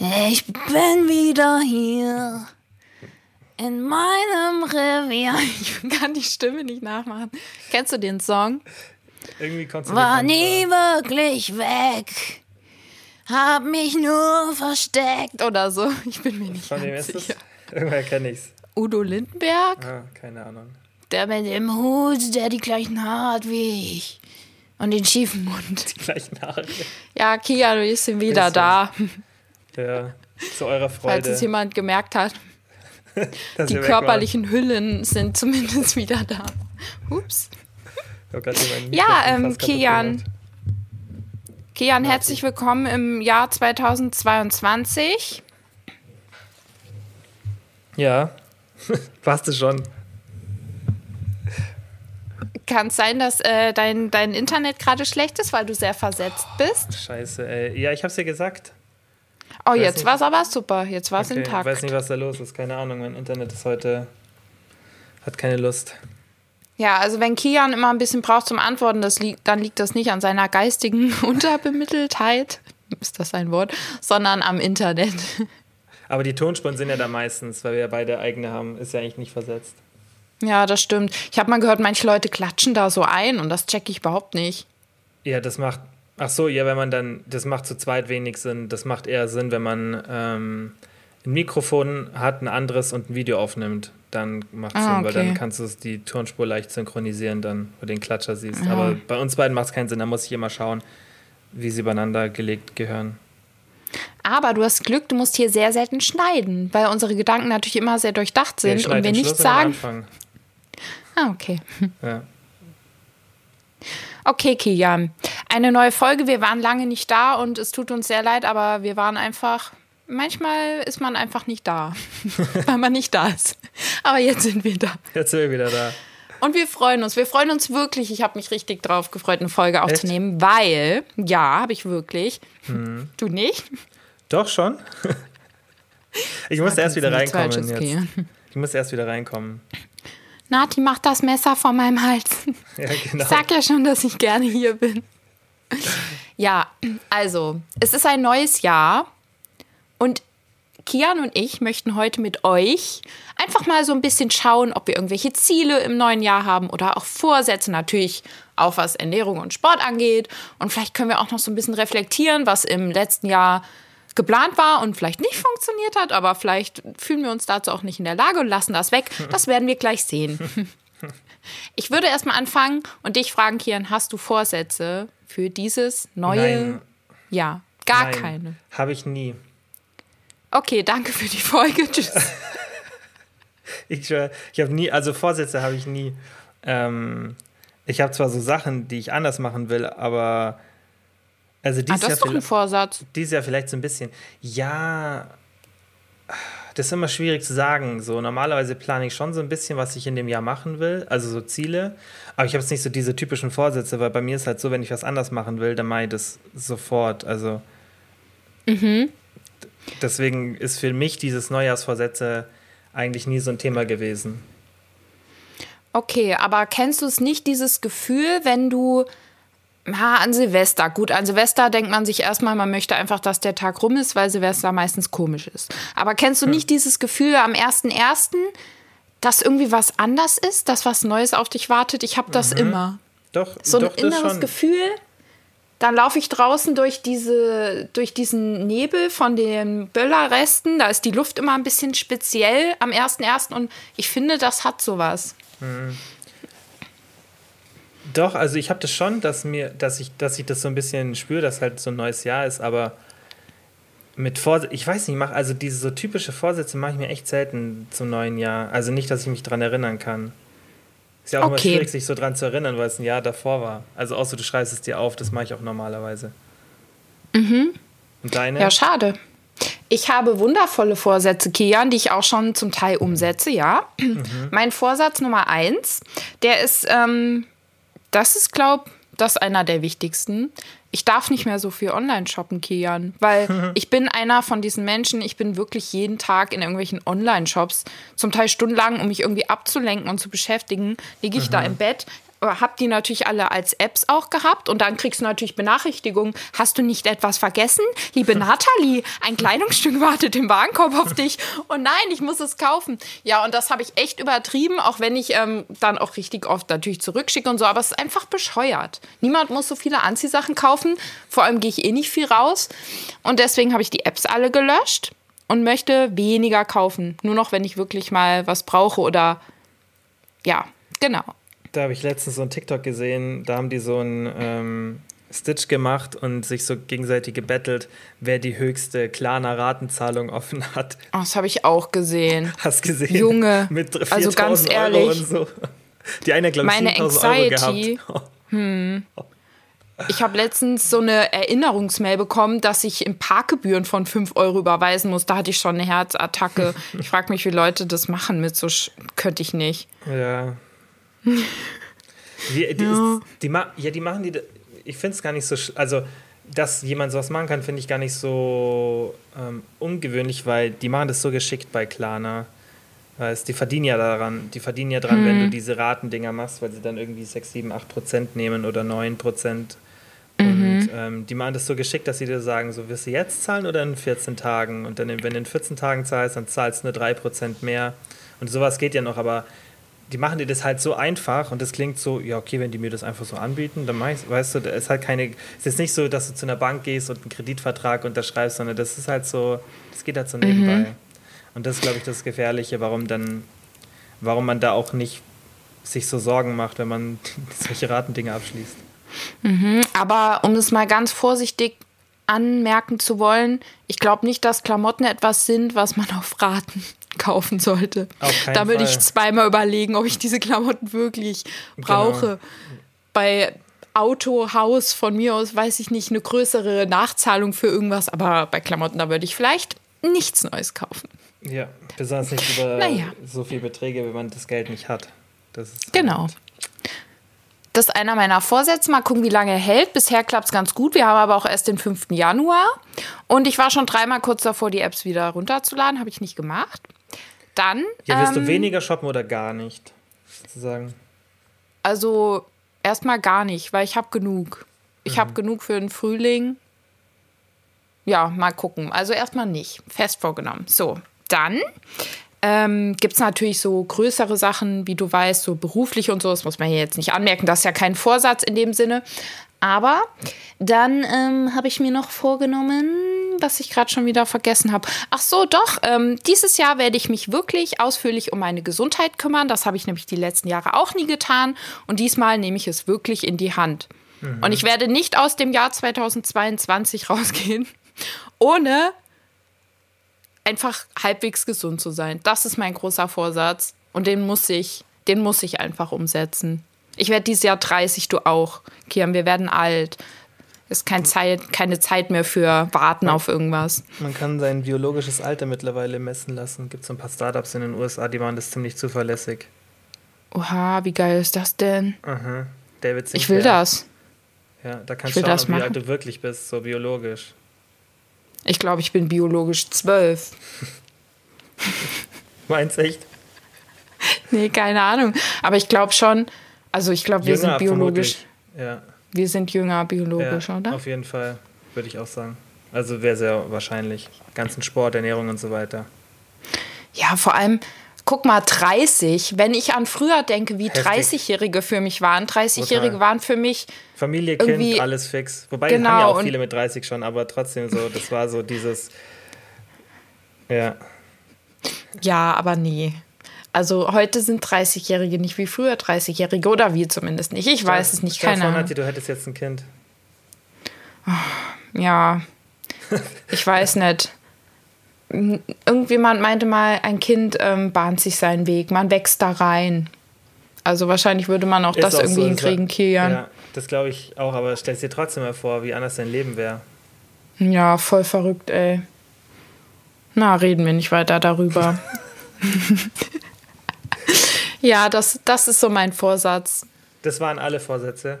Ich bin wieder hier in meinem Revier. Ich kann die Stimme nicht nachmachen. Kennst du den Song? Irgendwie konntest du War nie wirklich weg. Hab mich nur versteckt oder so. Ich bin mir nicht Von wem ganz ist das? sicher. Irgendwer kenne ich's. Udo Lindenberg? Ah, keine Ahnung. Der mit dem Hut, der die gleichen Haare hat wie ich. Und den schiefen Mund. Gleichen Haare. Ja, Kia, du bist wieder Bisschen. da. Ja, zu eurer Falls Freude. es jemand gemerkt hat. Die körperlichen Hüllen sind zumindest wieder da. Ups. Ja, ähm, Kian. Kian, herzlich willkommen im Jahr 2022. Ja, warst du schon. Kann es sein, dass äh, dein, dein Internet gerade schlecht ist, weil du sehr versetzt bist? Scheiße, ey. Ja, ich hab's dir gesagt. Oh, Weiß jetzt war es aber super. Jetzt war es Okay, intakt. Ich weiß nicht, was da los ist. Keine Ahnung. Mein Internet ist heute. hat keine Lust. Ja, also wenn Kian immer ein bisschen braucht zum Antworten, das liegt, dann liegt das nicht an seiner geistigen Unterbemitteltheit, ist das ein Wort, sondern am Internet. Aber die Tonspuren sind ja da meistens, weil wir ja beide eigene haben. Ist ja eigentlich nicht versetzt. Ja, das stimmt. Ich habe mal gehört, manche Leute klatschen da so ein und das checke ich überhaupt nicht. Ja, das macht. Ach so, ja, wenn man dann. Das macht zu zweit wenig Sinn. Das macht eher Sinn, wenn man ähm, ein Mikrofon hat, ein anderes und ein Video aufnimmt. Dann macht es Ah, Sinn, weil okay. dann kannst du die Tonspur leicht synchronisieren, dann, wo du den Klatscher siehst. Ja. Aber bei uns beiden macht es keinen Sinn. Da muss ich immer schauen, wie sie übereinander gelegt gehören. Aber du hast Glück, du musst hier sehr selten schneiden, weil unsere Gedanken natürlich immer sehr durchdacht Ja, sind ich und wir nichts sagen. Ah, okay. Ja. Okay, Kian. Eine neue Folge. Wir waren lange nicht da und es tut uns sehr leid, aber wir waren einfach. Manchmal ist man einfach nicht da, weil man nicht da ist. Aber jetzt sind wir da. Jetzt sind wir wieder da. Und wir freuen uns. Wir freuen uns wirklich. Ich habe mich richtig drauf gefreut, eine Folge aufzunehmen, weil, ja, habe ich wirklich. Mhm. Du nicht? Doch schon? ich muss erst wieder reinkommen. Jetzt. Ich muss erst wieder reinkommen. Nati, mach das Messer von meinem Hals. Ja, genau. Ich sag ja schon, dass ich gerne hier bin. Ja, also, es ist ein neues Jahr und Kian und ich möchten heute mit euch einfach mal so ein bisschen schauen, ob wir irgendwelche Ziele im neuen Jahr haben oder auch Vorsätze, natürlich auch was Ernährung und Sport angeht. Und vielleicht können wir auch noch so ein bisschen reflektieren, was im letzten Jahr geplant war und vielleicht nicht funktioniert hat, aber vielleicht fühlen wir uns dazu auch nicht in der Lage und lassen das weg. Das werden wir gleich sehen. Ich würde erstmal anfangen und dich fragen, Kian, hast du Vorsätze für dieses neue Nein. Jahr? Gar Nein, keine. Habe ich nie. Okay, danke für die Folge. Tschüss. Ich, ich habe nie, also Vorsätze habe ich nie. Ähm, ich habe zwar so Sachen, die ich anders machen will, aber also Ah, dieses, das Jahr, ist doch ein vielleicht- Vorsatz. dieses Jahr vielleicht so ein bisschen. Ja, das ist immer schwierig zu sagen. So normalerweise plane ich schon so ein bisschen, was ich in dem Jahr machen will, also so Ziele. Aber ich habe jetzt nicht so diese typischen Vorsätze, weil bei mir ist halt so, wenn ich was anders machen will, dann mache ich das sofort. Also Mhm. deswegen ist für mich dieses Neujahrsvorsätze eigentlich nie so ein Thema gewesen. Okay, aber kennst du es nicht, dieses Gefühl, wenn du ja, an Silvester, gut, an Silvester denkt man sich erstmal, man möchte einfach, dass der Tag rum ist, weil Silvester meistens komisch ist. Aber kennst du Hm. nicht dieses Gefühl am 1.1., dass irgendwie was anders ist, dass was Neues auf dich wartet? Ich habe das immer. Doch, so ein Mhm. doch, inneres. Gefühl. Dann laufe ich draußen durch, diese, durch diesen Nebel von den Böllerresten. Da ist die Luft immer ein bisschen speziell am 1.1. Und ich finde, das hat sowas. Doch, also ich habe das schon, dass mir, dass ich, dass ich das so ein bisschen spüre, dass halt so ein neues Jahr ist, aber mit Vorsätzen, ich weiß nicht, mach, also diese so typische Vorsätze mache ich mir echt selten zum neuen Jahr. Also nicht, dass ich mich dran erinnern kann. Ist ja auch immer Okay. schwierig, sich so dran zu erinnern, weil es ein Jahr davor war. Also außer du schreibst es dir auf, das mache ich auch normalerweise. Und deine? Ja, schade. Ich habe wundervolle Vorsätze, Kian, die ich auch schon zum Teil umsetze, ja. Mein Vorsatz Nummer eins, der ist, ähm, das ist, glaub, das ist einer der wichtigsten. Ich darf nicht mehr so viel online shoppen, Kian, weil ich bin einer von diesen Menschen, ich bin wirklich jeden Tag in irgendwelchen Online-Shops, zum Teil stundenlang, um mich irgendwie abzulenken und zu beschäftigen, liege ich da im Bett, habe die natürlich alle als Apps auch gehabt und dann kriegst du natürlich Benachrichtigungen. Hast du nicht etwas vergessen? Liebe Nathalie, ein Kleidungsstück wartet im Warenkorb auf dich. Und nein, ich muss es kaufen. Ja, und das habe ich echt übertrieben, auch wenn ich ähm, dann auch richtig oft natürlich zurückschicke und so. Aber es ist einfach bescheuert. Niemand muss so viele Anziehsachen kaufen. Vor allem gehe ich eh nicht viel raus. Und deswegen habe ich die Apps alle gelöscht und möchte weniger kaufen. Nur noch, wenn ich wirklich mal was brauche oder ja, genau. Da habe ich letztens so ein TikTok gesehen, da haben die so einen ähm, Stitch gemacht und sich so gegenseitig gebettelt, wer die höchste Klarna Ratenzahlung offen hat. Oh, das habe ich auch gesehen. Hast gesehen? Junge, Mit 4.000 also ganz Euro ehrlich, und so. Die eine, glaube ich, meine 7.000 Euro Anxiety, gehabt. Ich habe letztens so eine Erinnerungsmail bekommen, dass ich im Parkgebühren von 5 Euro überweisen muss. Da hatte ich schon eine Herzattacke. Ich frage mich, wie Leute das machen mit so, Sch könnte ich nicht. Ja. Wie, die, Ja. Ist, die, ja, die machen die. Ich finde es gar nicht so. Also, dass jemand sowas machen kann, finde ich gar nicht so ähm, ungewöhnlich, weil die machen das so geschickt bei Klarna. Weißt, die verdienen ja daran, die verdienen ja dran, wenn du diese Ratendinger machst, weil sie dann irgendwie 6, 7, 8 Prozent nehmen oder 9 Prozent. Und ähm, die machen das so geschickt, dass sie dir sagen, so wirst du jetzt zahlen oder in 14 Tagen? Und dann, wenn du in 14 Tagen zahlst, dann zahlst du nur 3 Prozent mehr. Und sowas geht ja noch, aber die machen dir das halt so einfach und das klingt so, ja, okay, wenn die mir das einfach so anbieten, dann mach ich's, weißt du, da ist halt keine, es ist jetzt nicht so, dass du zu einer Bank gehst und einen Kreditvertrag unterschreibst, sondern das ist halt so, das geht halt so nebenbei. Und das ist, glaube ich, das Gefährliche, warum dann, warum man da auch nicht sich so Sorgen macht, wenn man solche Ratendinge abschließt. Aber um es mal ganz vorsichtig anmerken zu wollen, ich glaube nicht, dass Klamotten etwas sind, was man auf Raten kaufen sollte. Da würde ich zweimal überlegen, ob ich diese Klamotten wirklich brauche. Bei Auto, Haus von mir aus weiß ich nicht, eine größere Nachzahlung für irgendwas, aber bei Klamotten, da würde ich vielleicht nichts Neues kaufen. Ja, besonders nicht über Naja. so viele Beträge, wenn man das Geld nicht hat. Das ist Genau. Das ist einer meiner Vorsätze. Mal gucken, wie lange er hält. Bisher klappt es ganz gut. Wir haben aber auch erst den 5. Januar. Und ich war schon dreimal kurz davor, die Apps wieder runterzuladen. Habe ich nicht gemacht. Dann, Ja, willst ähm, du weniger shoppen oder gar nicht? Sozusagen. also erstmal gar nicht, weil ich habe genug. Ich habe genug für den Frühling. Ja, mal gucken. Also erstmal nicht. Fest vorgenommen. So, dann ähm, gibt es natürlich so größere Sachen, wie du weißt, so beruflich und so. Das muss man hier jetzt nicht anmerken. Das ist ja kein Vorsatz in dem Sinne. Aber dann ähm, habe ich mir noch vorgenommen, was ich gerade schon wieder vergessen habe. Ach so, doch. Ähm, dieses Jahr werde ich mich wirklich ausführlich um meine Gesundheit kümmern. Das habe ich nämlich die letzten Jahre auch nie getan. Und diesmal nehme ich es wirklich in die Hand. Und ich werde nicht aus dem Jahr 2022 rausgehen, ohne einfach halbwegs gesund zu sein. Das ist mein großer Vorsatz. Und den muss ich, den muss ich einfach umsetzen. Ich werde dieses Jahr 30, du auch. Kian, wir werden alt. Ist kein Zeit, keine Zeit mehr für Warten auf irgendwas. Man kann sein biologisches Alter mittlerweile messen lassen. Gibt so ein paar Startups in den USA, die machen das ziemlich zuverlässig. Oha, wie geil ist das denn? Aha. David Ich will Sinclair. das. Ja, da kannst du schauen, das wie alt du wirklich bist, so biologisch. Ich glaube, ich bin biologisch zwölf. Meinst echt? Nee, keine Ahnung. Aber ich glaube schon, also ich glaube, wir sind biologisch. vermutlich. Ja, Wir sind jünger biologisch, ja oder? auf jeden Fall, würde ich auch sagen. Also wäre sehr wahrscheinlich. Ganzen Sport, Ernährung und so weiter. Ja, vor allem, guck mal, 30. Wenn ich an früher denke, wie Heftig. 30-Jährige für mich waren. 30-Jährige Total. waren für mich, Familie, Kind, alles fix. Wobei, Genau, haben ja auch viele mit 30 schon, aber trotzdem so, das war so dieses. Ja, ja, aber nee. Also heute sind 30-Jährige nicht wie früher 30-Jährige oder wir zumindest nicht. Ich weiß es nicht, keine Ahnung. Du hättest jetzt ein Kind. Ja, ich weiß nicht. Irgendjemand meinte mal, ein Kind ähm, bahnt sich seinen Weg, man wächst da rein. Also wahrscheinlich würde man auch Ist das auch irgendwie so, hinkriegen, das- Kilian. Ja, das glaube ich auch, aber stell dir trotzdem mal vor, wie anders dein Leben wäre. Ja, voll verrückt, ey. Na, reden wir nicht weiter darüber. ja, das, das ist so mein Vorsatz. Das waren alle Vorsätze.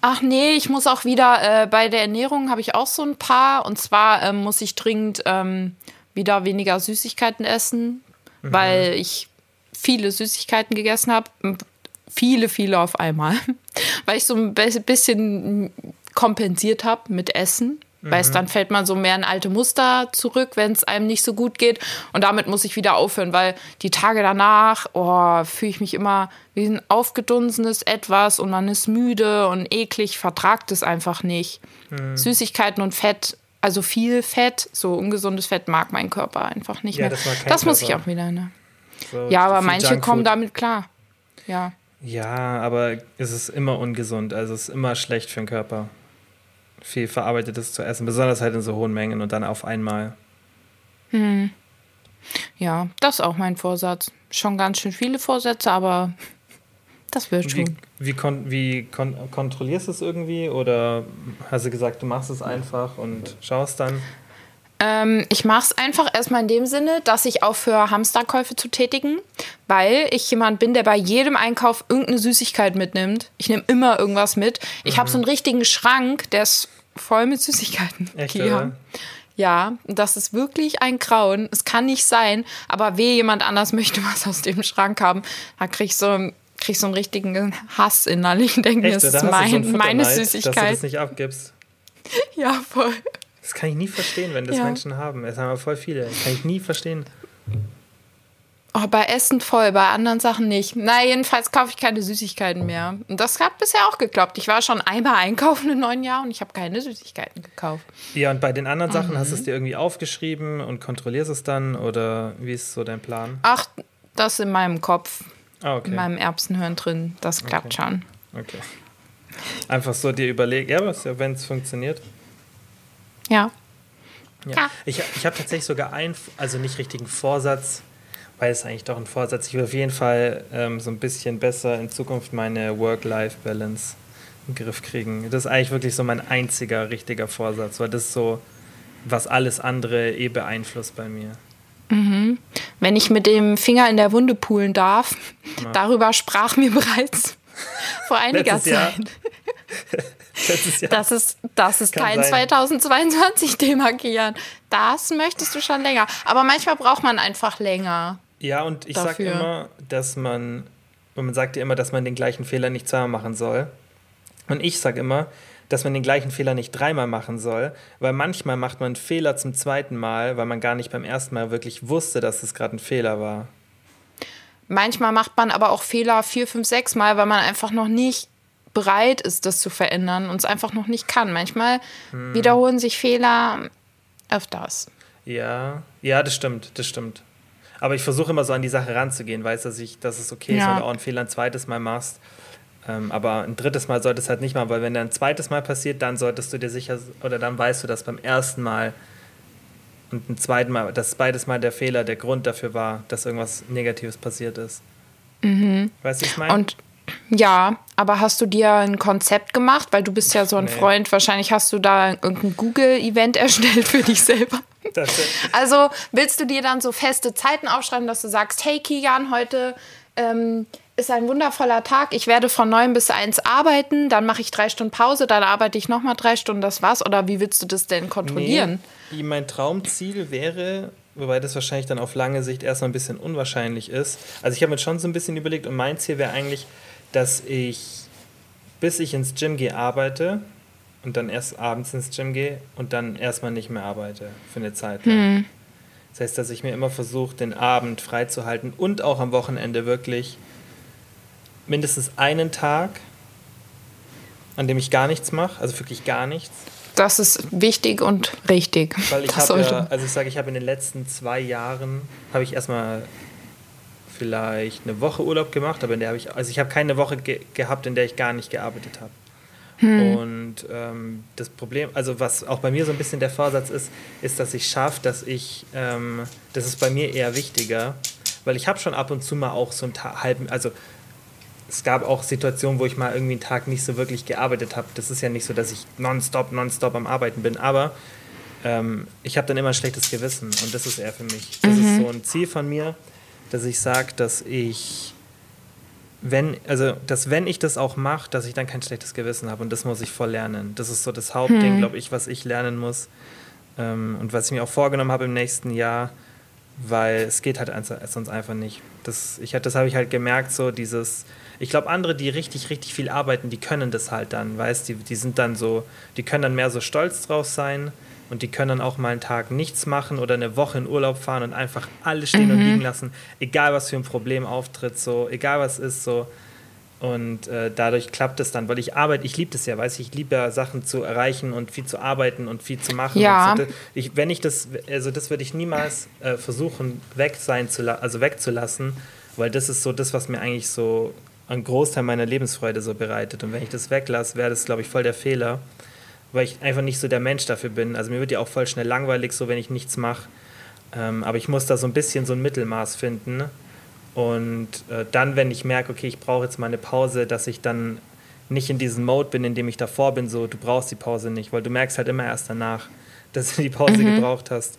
Ach nee, ich muss auch wieder, äh, bei der Ernährung habe ich auch so ein paar. Und zwar ähm, muss ich dringend ähm, wieder weniger Süßigkeiten essen, weil ich viele Süßigkeiten gegessen habe. viele, viele auf einmal, weil ich so ein bisschen kompensiert habe mit Essen. Mhm. Weißt, dann fällt man so mehr in alte Muster zurück, wenn es einem nicht so gut geht. Und damit muss ich wieder aufhören, weil die Tage danach, oh, fühle ich mich immer wie ein aufgedunsenes Etwas und man ist müde und eklig, vertragt es einfach nicht. Mhm. Süßigkeiten und Fett, also viel Fett, so ungesundes Fett mag mein Körper einfach nicht ja, mehr. Das, das muss ich auch wieder, ne? So ja, aber manche Junkfood. kommen damit klar. Ja. Ja, aber es ist immer ungesund, also es ist immer schlecht für den Körper viel Verarbeitetes zu essen, besonders halt in so hohen Mengen und dann auf einmal. Hm. Ja, das ist auch mein Vorsatz. Schon ganz schön viele Vorsätze, aber das wird schon. Wie, wie, kon wie kon kontrollierst du es irgendwie oder hast du gesagt, du machst es einfach und schaust dann? Ähm, ich mache es einfach erstmal in dem Sinne, dass ich aufhöre, Hamsterkäufe zu tätigen, weil ich jemand bin, der bei jedem Einkauf irgendeine Süßigkeit mitnimmt. Ich nehme immer irgendwas mit. Ich mhm. habe so einen richtigen Schrank, der ist voll mit Süßigkeiten. Echt, ja. Ja, das ist wirklich ein Grauen. Es kann nicht sein, aber weh, jemand anders möchte was aus dem Schrank haben. Da krieg ich so, krieg ich so einen richtigen Hass innerlich und denke mir, das ist mein, so meine Süßigkeit. Dass du das nicht abgibst. Ja, voll. Das kann ich nie verstehen, wenn das ja. Menschen haben. Es haben aber voll viele. Das kann ich nie verstehen. Oh, bei Essen voll, bei anderen Sachen nicht. Na, jedenfalls kaufe ich keine Süßigkeiten mehr. Und das hat bisher auch geklappt. Ich war schon einmal einkaufen im neuen Jahr und ich habe keine Süßigkeiten gekauft. Ja, und bei den anderen Sachen mhm. hast du es dir irgendwie aufgeschrieben und kontrollierst es dann? Oder wie ist so dein Plan? Ach, das in meinem Kopf. Ah, okay. In meinem Erbsenhirn drin. Das klappt okay. schon. Okay. Einfach so dir überlegen, ja, wenn es funktioniert. Ja. ja. Ich, ich habe tatsächlich sogar einen, also nicht richtigen Vorsatz, weil es eigentlich doch ein Vorsatz. Ich will auf jeden Fall ähm, so ein bisschen besser in Zukunft meine Work-Life-Balance den Griff kriegen. Das ist eigentlich wirklich so mein einziger richtiger Vorsatz, weil das ist so, was alles andere eh beeinflusst bei mir. Mhm. Wenn ich mit dem Finger in der Wunde poolen darf, ja. darüber sprach mir bereits vor einiger Zeit. Das ist, das ist kein 2022-Thema, Kian. Das möchtest du schon länger. Aber manchmal braucht man einfach länger. Ja, und ich sage immer, dass man, und man sagt ja immer, dass man den gleichen Fehler nicht zweimal machen soll. Und ich sage immer, dass man den gleichen Fehler nicht dreimal machen soll, weil manchmal macht man einen Fehler zum zweiten Mal, weil man gar nicht beim ersten Mal wirklich wusste, dass es gerade ein Fehler war. Manchmal macht man aber auch Fehler vier, fünf, sechs Mal, weil man einfach noch nicht bereit ist, das zu verändern und es einfach noch nicht kann. Manchmal hm. wiederholen sich Fehler öfters. Ja, ja, das stimmt, das stimmt. Aber ich versuche immer so an die Sache ranzugehen, weiß, dass ich, dass es okay ist, wenn du auch einen Fehler ein zweites Mal machst. Ähm, aber ein drittes Mal sollte es halt nicht mal, weil wenn der ein zweites Mal passiert, dann solltest du dir sicher, oder dann weißt du, dass beim ersten Mal und ein zweites Mal, dass beides Mal der Fehler der Grund dafür war, dass irgendwas Negatives passiert ist. Mhm. Weißt du, was ich meine? Und ja, aber hast du dir ein Konzept gemacht? Weil du bist ja so ein nee. Freund. Wahrscheinlich hast du da irgendein Google-Event erstellt für dich selber. also willst du dir dann so feste Zeiten aufschreiben, dass du sagst, hey Kian, heute ähm, ist ein wundervoller Tag. Ich werde von neun bis eins arbeiten, dann mache ich drei Stunden Pause, dann arbeite ich nochmal drei Stunden, das war's. Oder wie willst du das denn kontrollieren? Nee, mein Traumziel wäre, wobei das wahrscheinlich dann auf lange Sicht erstmal ein bisschen unwahrscheinlich ist. Also ich habe mir schon so ein bisschen überlegt und mein Ziel wäre eigentlich, dass ich, bis ich ins Gym gehe, arbeite und dann erst abends ins Gym gehe und dann erstmal nicht mehr arbeite für eine Zeit lang. Hm. Das heißt, dass ich mir immer versuche, den Abend freizuhalten und auch am Wochenende wirklich mindestens einen Tag, an dem ich gar nichts mache, also wirklich gar nichts. Das ist wichtig und richtig. Weil ich habe ja, also ich sage, ich habe in den letzten zwei Jahren, habe ich erstmal vielleicht eine Woche Urlaub gemacht, aber in der habe ich, also ich habe keine Woche ge gehabt, in der ich gar nicht gearbeitet habe. Hm. Und ähm, das Problem, also was auch bei mir so ein bisschen der Vorsatz ist, ist, dass ich schaffe, dass ich, ähm, das ist bei mir eher wichtiger, weil ich habe schon ab und zu mal auch so einen halben, also es gab auch Situationen, wo ich mal irgendwie einen Tag nicht so wirklich gearbeitet habe. Das ist ja nicht so, dass ich nonstop, nonstop am Arbeiten bin, aber ähm, ich habe dann immer ein schlechtes Gewissen und das ist eher für mich. Das mhm. ist so ein Ziel von mir, dass ich sage, dass ich, wenn, also, dass wenn ich das auch mache, dass ich dann kein schlechtes Gewissen habe und das muss ich voll lernen. Das ist so das Hauptding, hm. glaube ich, was ich lernen muss ähm, und was ich mir auch vorgenommen habe im nächsten Jahr, weil es geht halt sonst einfach nicht. Das, ich, das habe ich halt gemerkt, so dieses, ich glaube, andere, die richtig, richtig viel arbeiten, die können das halt dann, weißt die, die sind dann so, die können dann mehr so stolz drauf sein und die können dann auch mal einen Tag nichts machen oder eine Woche in Urlaub fahren und einfach alles stehen mhm. und liegen lassen, egal was für ein Problem auftritt, so, egal was ist, so. Und äh, dadurch klappt es dann, weil ich arbeite, ich liebe das ja, weiß ich, ich liebe ja Sachen zu erreichen und viel zu arbeiten und viel zu machen. Ja. So. Ich, wenn ich das, also das würde ich niemals äh, versuchen, weg sein zu also wegzulassen, weil das ist so das, was mir eigentlich so einen Großteil meiner Lebensfreude so bereitet. Und wenn ich das weglasse, wäre das, glaube ich, voll der Fehler, weil ich einfach nicht so der Mensch dafür bin. Also mir wird ja auch voll schnell langweilig, so wenn ich nichts mache. Ähm, aber ich muss da so ein bisschen so ein Mittelmaß finden. Und äh, dann, wenn ich merke, okay, ich brauche jetzt mal eine Pause, dass ich dann nicht in diesem Mode bin, in dem ich davor bin, so, du brauchst die Pause nicht, weil du merkst halt immer erst danach, dass du die Pause mhm. gebraucht hast.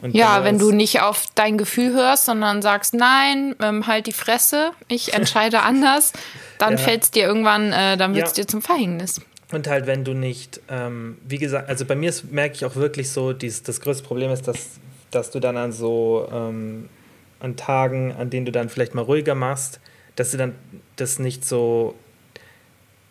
Und ja, wenn du nicht auf dein Gefühl hörst, sondern sagst, nein, ähm, halt die Fresse, ich entscheide anders, dann ja. fällt es dir irgendwann, äh, dann wird es ja. dir zum Verhängnis. Und halt, wenn du nicht, ähm, wie gesagt, also bei mir merke ich auch wirklich so, dies, das größte Problem ist, dass, dass du dann an so ähm, an Tagen, an denen du dann vielleicht mal ruhiger machst, dass du dann das nicht so,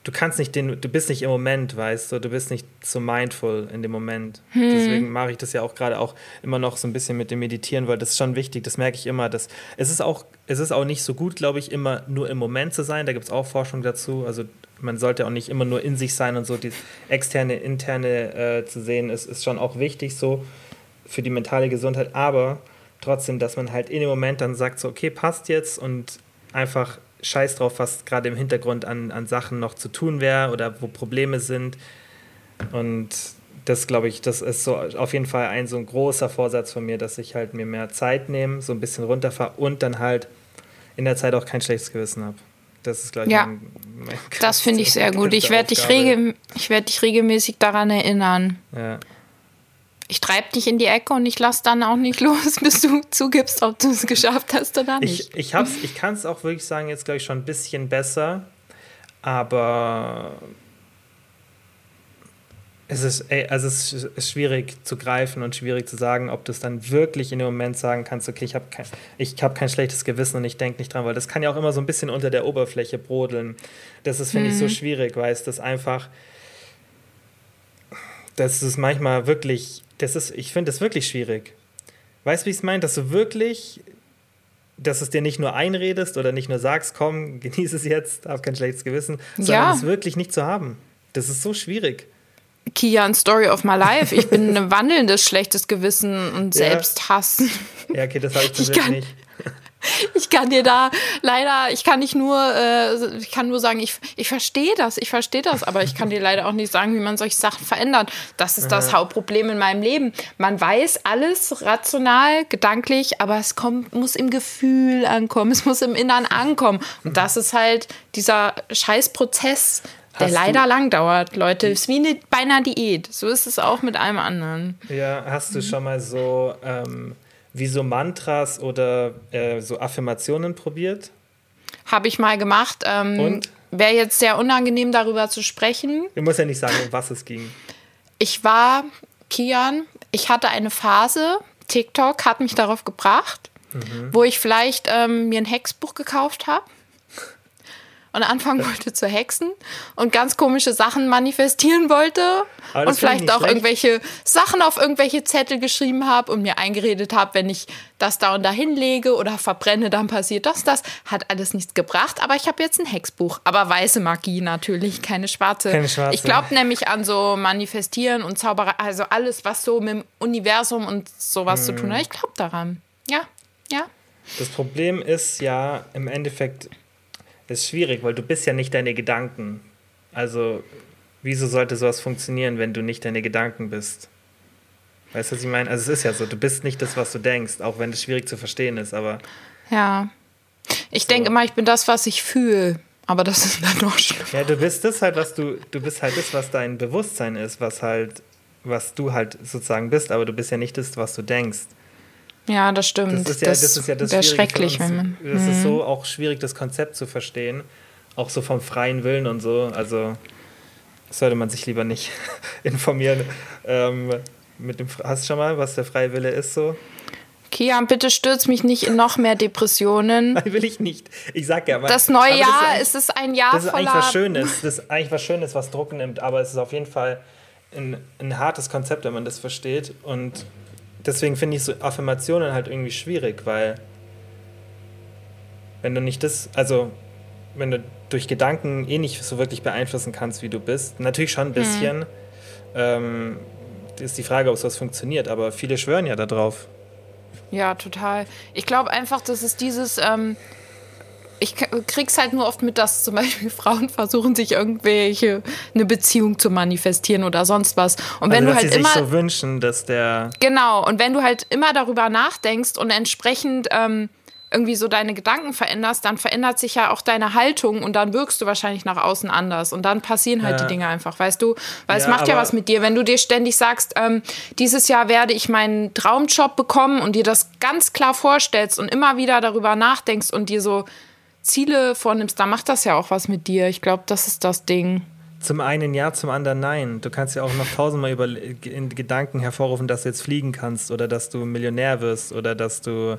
du kannst nicht den, du bist nicht im Moment, weißt du, du bist nicht so mindful in dem Moment. Hm. Deswegen mache ich das ja auch gerade auch immer noch so ein bisschen mit dem Meditieren, weil das ist schon wichtig, das merke ich immer, dass es ist auch, es ist auch nicht so gut, glaube ich, immer nur im Moment zu sein, da gibt es auch Forschung dazu, also man sollte auch nicht immer nur in sich sein und so die externe, interne äh, zu sehen, ist, ist schon auch wichtig so für die mentale Gesundheit, aber trotzdem, dass man halt in dem Moment dann sagt, so, okay, passt jetzt und einfach scheiß drauf, was gerade im Hintergrund an, an Sachen noch zu tun wäre oder wo Probleme sind. Und das glaube ich, das ist so auf jeden Fall ein so ein großer Vorsatz von mir, dass ich halt mir mehr Zeit nehme, so ein bisschen runterfahre und dann halt in der Zeit auch kein schlechtes Gewissen habe. Das ist, glaube ich, ja, mein, mein das finde ich sehr gut. Ich werde dich, regel, werd dich regelmäßig daran erinnern. Ja ich treibe dich in die Ecke und ich lasse dann auch nicht los, bis du zugibst, ob du es geschafft hast oder nicht. Ich, ich, ich kann es auch wirklich sagen, jetzt glaube ich schon ein bisschen besser, aber es ist, ey, also es ist schwierig zu greifen und schwierig zu sagen, ob du es dann wirklich in dem Moment sagen kannst, okay, ich habe kein, hab kein schlechtes Gewissen und ich denke nicht dran, weil das kann ja auch immer so ein bisschen unter der Oberfläche brodeln. Das ist, finde mhm. ich, so mhm. schwierig, weil es das einfach, das ist manchmal wirklich das ist, ich finde das wirklich schwierig. Weißt du, wie ich es meine? Dass du wirklich, dass es dir nicht nur einredest oder nicht nur sagst, komm, genieße es jetzt, hab kein schlechtes Gewissen, sondern ja. es wirklich nicht zu haben. Das ist so schwierig. Kian, Story of my life. Ich bin ein wandelndes schlechtes Gewissen und Selbsthass. Ja, okay, das habe ich persönlich nicht. Ich kann dir da leider, ich kann nicht nur, äh, ich kann nur sagen, ich, ich verstehe das, ich verstehe das, aber ich kann dir leider auch nicht sagen, wie man solche Sachen verändert. Das ist das Hauptproblem in meinem Leben. Man weiß alles rational, gedanklich, aber es kommt, muss im Gefühl ankommen, es muss im Innern ankommen. Und das ist halt dieser Scheißprozess, der leider lang dauert, Leute. Es ist wie eine, bei einer Diät. So ist es auch mit allem anderen. Ja, hast du schon mal so ähm, wie so Mantras oder äh, so Affirmationen probiert? Habe ich mal gemacht. Ähm, Und? Wäre jetzt sehr unangenehm, darüber zu sprechen. Du musst ja nicht sagen, um was es ging. Ich war, Kian, ich hatte eine Phase, TikTok hat mich darauf gebracht, mhm. wo ich vielleicht ähm, mir ein Hexbuch gekauft habe und anfangen wollte zu hexen und ganz komische Sachen manifestieren wollte und vielleicht auch schlecht. irgendwelche Sachen auf irgendwelche Zettel geschrieben habe und mir eingeredet habe, wenn ich das da und da hinlege oder verbrenne, dann passiert das, das. Hat alles nichts gebracht, aber ich habe jetzt ein Hexbuch. Aber weiße Magie natürlich, keine schwarze. Keine schwarze. Ich glaube nämlich an so Manifestieren und Zauberei, also alles, was so mit dem Universum und sowas hm. zu tun hat. Ich glaube daran. Ja, ja. Das Problem ist ja im Endeffekt, das ist schwierig, weil du bist ja nicht deine Gedanken. Also, wieso sollte sowas funktionieren, wenn du nicht deine Gedanken bist? Weißt du, was ich meine? Also, es ist ja so, du bist nicht das, was du denkst, auch wenn es schwierig zu verstehen ist, aber. Ja. Ich so. denke immer, ich bin das, was ich fühle. Aber das ist dann doch schlimm. Ja, du bist das halt, was du, du bist halt das, was dein Bewusstsein ist, was halt, was du halt sozusagen bist, aber du bist ja nicht das, was du denkst. Ja, das stimmt. Das ist ja das, das, ist ja das schrecklich, wenn man. Das mhm. ist so auch schwierig, das Konzept zu verstehen. Auch so vom freien Willen und so. Also sollte man sich lieber nicht informieren. Ähm, mit dem, hast du schon mal, was der freie Wille ist so? Kian, bitte stürz mich nicht in noch mehr Depressionen. Nein, will ich nicht. Ich sag ja, aber, Das neue aber Jahr das ist es ein Jahr Das ist voller. eigentlich was Schönes. Das ist eigentlich was Schönes, was Druck nimmt, aber es ist auf jeden Fall ein, ein hartes Konzept, wenn man das versteht. Und deswegen finde ich so Affirmationen halt irgendwie schwierig, weil wenn du nicht das, also wenn du durch Gedanken eh nicht so wirklich beeinflussen kannst, wie du bist, natürlich schon ein bisschen, ähm, ist die Frage, ob sowas funktioniert, aber viele schwören ja darauf. Ja, total. Ich glaube einfach, dass es dieses. Ähm, ich krieg's halt nur oft mit, dass zum Beispiel Frauen versuchen, sich irgendwelche eine Beziehung zu manifestieren oder sonst was. Und wenn also, du dass halt sie immer sich so wünschen, dass der Genau, und wenn du halt immer darüber nachdenkst und entsprechend ähm, irgendwie so deine Gedanken veränderst, dann verändert sich ja auch deine Haltung und dann wirkst du wahrscheinlich nach außen anders und dann passieren halt Ja. die Dinge einfach, weißt du? Weil es Ja, macht ja was mit dir, wenn du dir ständig sagst, ähm, dieses Jahr werde ich meinen Traumjob bekommen und dir das ganz klar vorstellst und immer wieder darüber nachdenkst und dir so Ziele vornimmst, dann macht das ja auch was mit dir. Ich glaube, das ist das Ding. Zum einen ja, zum anderen nein. Du kannst ja auch noch tausendmal über, in Gedanken hervorrufen, dass du jetzt fliegen kannst oder dass du Millionär wirst oder dass du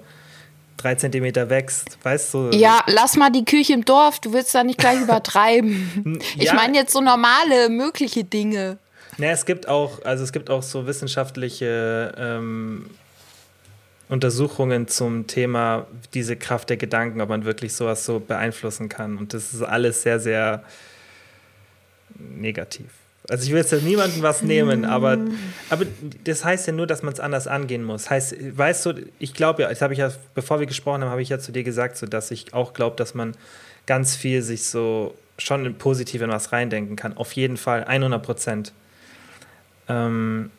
drei Zentimeter wächst. Weißt du? Ja, lass mal die Kirche im Dorf, du willst da nicht gleich übertreiben. Ich Ja. meine jetzt so normale, mögliche Dinge. Ne, es gibt auch, also es gibt auch so wissenschaftliche ähm, Untersuchungen zum Thema diese Kraft der Gedanken, ob man wirklich sowas so beeinflussen kann. Und das ist alles sehr, sehr negativ. Also ich will jetzt niemandem was nehmen, aber, aber das heißt ja nur, dass man es anders angehen muss. Heißt, weißt du, ich glaube ja, das habe ich ja, bevor wir gesprochen haben, habe ich ja zu dir gesagt, so dass ich auch glaube, dass man ganz viel sich so schon positiv in was reindenken kann. Auf jeden Fall, 100 Prozent. Ähm,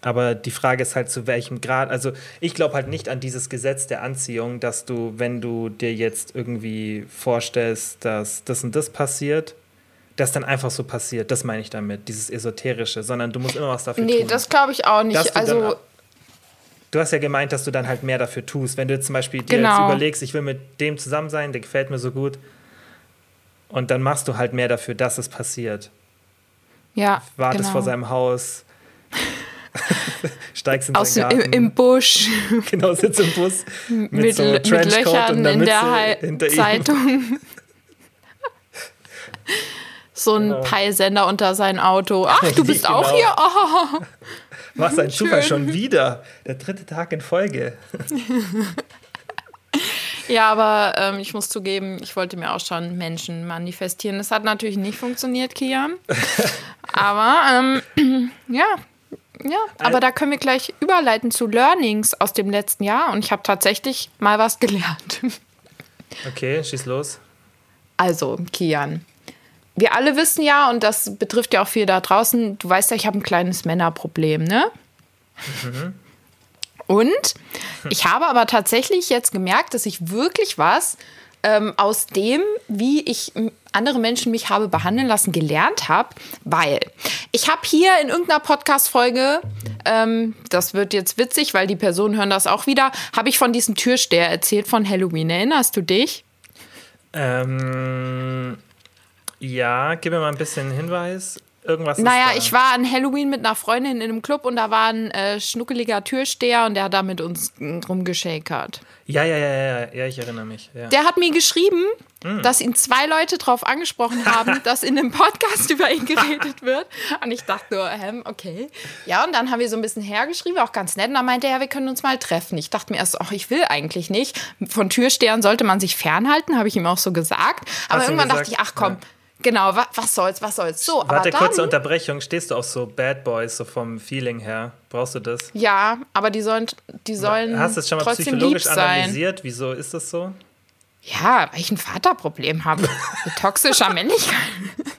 aber die Frage ist halt, zu welchem Grad. Also, ich glaube halt nicht an dieses Gesetz der Anziehung, dass du, wenn du dir jetzt irgendwie vorstellst, dass das und das passiert, das dann einfach so passiert. Das meine ich damit, dieses Esoterische, sondern du musst immer was dafür Nee, tun. das glaube ich auch nicht. du Also, dann- Du hast ja gemeint, dass du dann halt mehr dafür tust. Wenn du jetzt zum Beispiel dir Genau. jetzt überlegst, ich will mit dem zusammen sein, der gefällt mir so gut, und dann machst du halt mehr dafür, dass es passiert. ja, Wartest genau. vor seinem Haus, steigst in Aus, seinen im, Garten, im Busch genau, sitzt im Bus mit, mit, so mit Löchern in Mütze der ihm. Zeitung. so ein Genau. Peilsender unter sein Auto. Ach, du bist Genau. auch hier? Oh. Was ein Zufall, Schön. schon wieder. Der dritte Tag in Folge. Ja, aber ähm, ich muss zugeben, ich wollte mir auch schon Menschen manifestieren. Das hat natürlich nicht funktioniert, Kian. aber ähm, ja, ja, aber da können wir gleich überleiten zu Learnings aus dem letzten Jahr. Und ich habe tatsächlich mal was gelernt. Okay, schieß los. Also, Kian. Wir alle wissen ja, und das betrifft ja auch viel da draußen, du weißt ja, ich habe ein kleines Männerproblem, ne? Und ich habe aber tatsächlich jetzt gemerkt, dass ich wirklich was ähm, aus dem, wie ich andere Menschen mich habe behandeln lassen, gelernt habe, weil ich habe hier in irgendeiner Podcast-Folge, ähm, das wird jetzt witzig, weil die Personen hören das auch wieder, habe ich von diesem Türsteher erzählt von Halloween. Erinnerst du dich? Ähm, ja, gib mir mal ein bisschen Hinweis. Irgendwas Naja, ich war an Halloween mit einer Freundin in einem Club und da war ein äh, schnuckeliger Türsteher und der hat da mit uns mm, rumgeschäkert. Ja, ja, ja, ja, ja, ich erinnere mich. Ja. Der hat mir geschrieben, Hm. dass ihn zwei Leute drauf angesprochen haben, dass in einem Podcast über ihn geredet wird. Und ich dachte nur, ähm, okay. Ja, und dann haben wir so ein bisschen hergeschrieben, auch ganz nett. Und dann meinte er, ja, wir können uns mal treffen. Ich dachte mir erst, ach, ich will eigentlich nicht. Von Türstehern sollte man sich fernhalten, habe ich ihm auch so gesagt. Aber Hast irgendwann gesagt? dachte ich, ach komm, genau, wa was soll's, was soll's. So, Warte, aber dann, kurze Unterbrechung. Stehst du auf so Bad Boys, so vom Feeling her? Brauchst du das? Ja, aber die sollen, die sollen Hast du es schon mal psychologisch analysiert? Wieso ist das so? Ja, weil ich ein Vaterproblem habe. Mit toxischer Männlichkeit.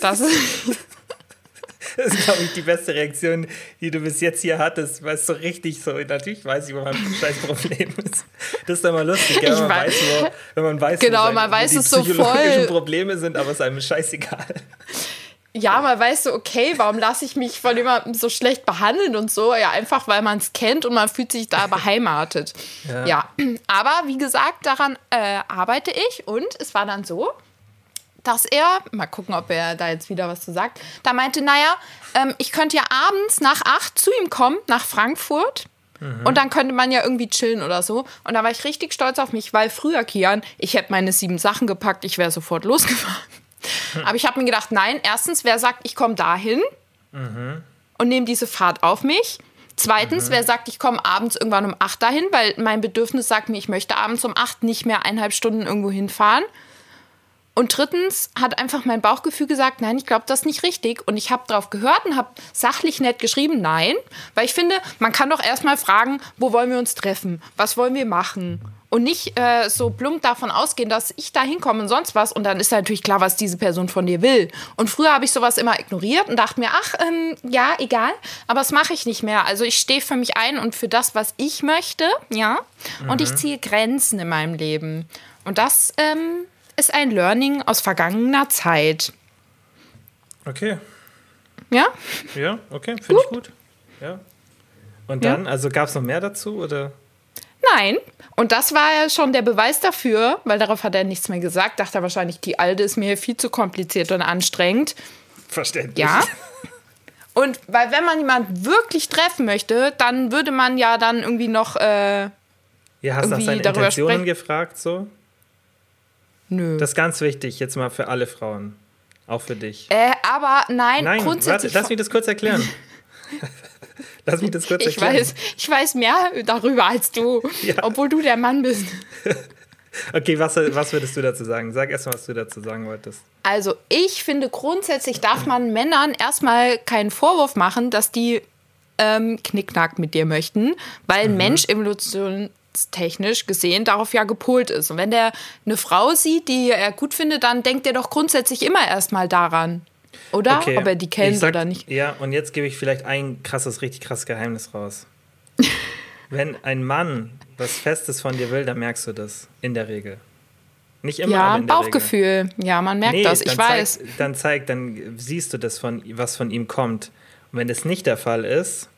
Das ist, Das ist, glaube ich, die beste Reaktion, die du bis jetzt hier hattest, weil es so richtig so, natürlich weiß ich, wo mein scheiß Problem ist. Das ist doch mal lustig, gell, man weiß- wo, wenn man weiß, Genau, wo, man weiß die es so psychologischen voll. Probleme sind, aber es ist einem scheißegal. ja, man weiß so, okay, warum lasse ich mich von jemandem so schlecht behandeln und so? Ja, einfach weil man es kennt und man fühlt sich da beheimatet. Ja. aber wie gesagt, daran äh, arbeite ich und es war dann so, dass er, mal gucken, ob er da jetzt wieder was zu sagt, da meinte, naja, ähm, ich könnte ja abends nach acht zu ihm kommen, nach Frankfurt. Und dann könnte man ja irgendwie chillen oder so. Und da war ich richtig stolz auf mich, weil früher, Kian, ich hätte meine sieben Sachen gepackt, ich wäre sofort losgefahren. Aber ich habe mir gedacht, nein, erstens, wer sagt, ich komme dahin und nehme diese Fahrt auf mich. Zweitens, wer sagt, ich komme abends irgendwann um acht dahin, weil mein Bedürfnis sagt mir, ich möchte abends um acht nicht mehr eineinhalb Stunden irgendwo hinfahren. Und drittens hat einfach mein Bauchgefühl gesagt, nein, ich glaube, das ist nicht richtig. Und ich habe drauf gehört und habe sachlich nett geschrieben, nein. Weil ich finde, man kann doch erstmal fragen, wo wollen wir uns treffen? Was wollen wir machen? Und nicht äh, so plump davon ausgehen, dass ich da hinkomme und sonst was. Und dann ist natürlich klar, was diese Person von dir will. Und früher habe ich sowas immer ignoriert und dachte mir, ach, ähm, ja, egal. Aber das mache ich nicht mehr. Also ich stehe für mich ein und für das, was ich möchte, ja. Und ich ziehe Grenzen in meinem Leben. Und das ähm, ist ein Learning aus vergangener Zeit. Okay. Ja? Ja, okay, finde ich gut. Ja. Und dann, also gab es noch mehr dazu oder? Nein. Und das war ja schon der Beweis dafür, weil darauf hat er nichts mehr gesagt. Dachte er wahrscheinlich, die Alte ist mir viel zu kompliziert und anstrengend. Verständlich. Ja. Und weil wenn man jemanden wirklich treffen möchte, dann würde man ja dann irgendwie noch. Äh, Ja, hast du nach irgendwie seine darüber Intentionen sprechen- gefragt so? Nö. Das ist ganz wichtig, jetzt mal für alle Frauen. Auch für dich. äh, aber nein, Nein, warte, grundsätzlich. lass mich das kurz erklären. lass mich das kurz ich erklären. weiß, ich weiß mehr darüber als du, Ja. obwohl du der Mann bist. Okay, was, was würdest du dazu sagen? Sag erst mal, was du dazu sagen wolltest. Also ich finde grundsätzlich darf man Männern erstmal keinen Vorwurf machen, dass die ähm, Knickknack mit dir möchten, weil ein Mensch evolutionstechnisch gesehen darauf ja gepolt ist. Und wenn der eine Frau sieht, die er gut findet, dann denkt er doch grundsätzlich immer erstmal daran. Oder? Okay, Ob er die kennt sag- oder nicht. Ja, und jetzt gebe ich vielleicht ein krasses, richtig krasses Geheimnis raus. Wenn ein Mann was Festes von dir will, dann merkst du das. In der Regel. Nicht immer, Ja, aber der Regel. Bauchgefühl. Ja, man merkt Nee, das. Ich weiß. Zeig, dann zeig, dann siehst du das, von, was von ihm kommt. Und wenn das nicht der Fall ist,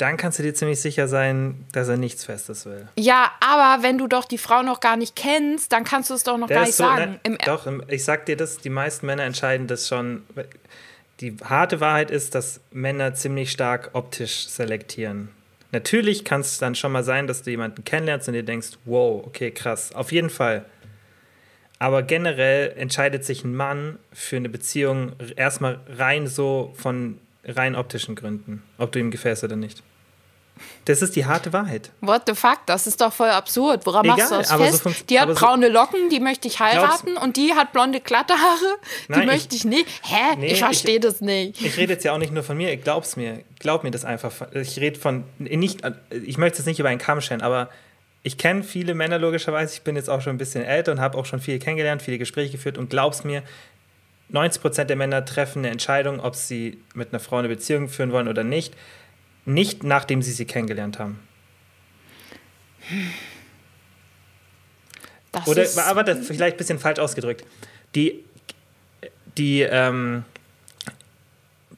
dann kannst du dir ziemlich sicher sein, dass er nichts Festes will. Ja, aber wenn du doch die Frau noch gar nicht kennst, dann kannst du es doch noch Der gar nicht so, sagen. ne, doch, ich sag dir das, die meisten Männer entscheiden das schon. Die harte Wahrheit ist, dass Männer ziemlich stark optisch selektieren. Natürlich kann es dann schon mal sein, dass du jemanden kennenlernst und dir denkst, wow, okay, krass, auf jeden Fall. Aber generell entscheidet sich ein Mann für eine Beziehung erstmal rein so von rein optischen Gründen, ob du ihm gefällst oder nicht. Das ist die harte Wahrheit. What the fuck? Das ist doch voll absurd. Woran Egal, machst du das so fest? funkt- die hat so- braune Locken, die möchte ich heiraten und die hat blonde glatte Haare, die Nein, ich- möchte ich nicht. Hä? Nee, ich verstehe ich- das nicht. Ich rede jetzt ja auch nicht nur von mir, glaub's mir. Glaub mir das einfach. Ich rede von, nicht, ich möchte es nicht über einen Kamm stellen, aber ich kenne viele Männer logischerweise. Ich bin jetzt auch schon ein bisschen älter und habe auch schon viele kennengelernt, viele Gespräche geführt und glaub's mir, 90% der Männer treffen eine Entscheidung, ob sie mit einer Frau eine Beziehung führen wollen oder nicht, nicht nachdem sie sie kennengelernt haben. Das Oder, ist, aber das vielleicht ein bisschen falsch ausgedrückt. Die, die, ähm,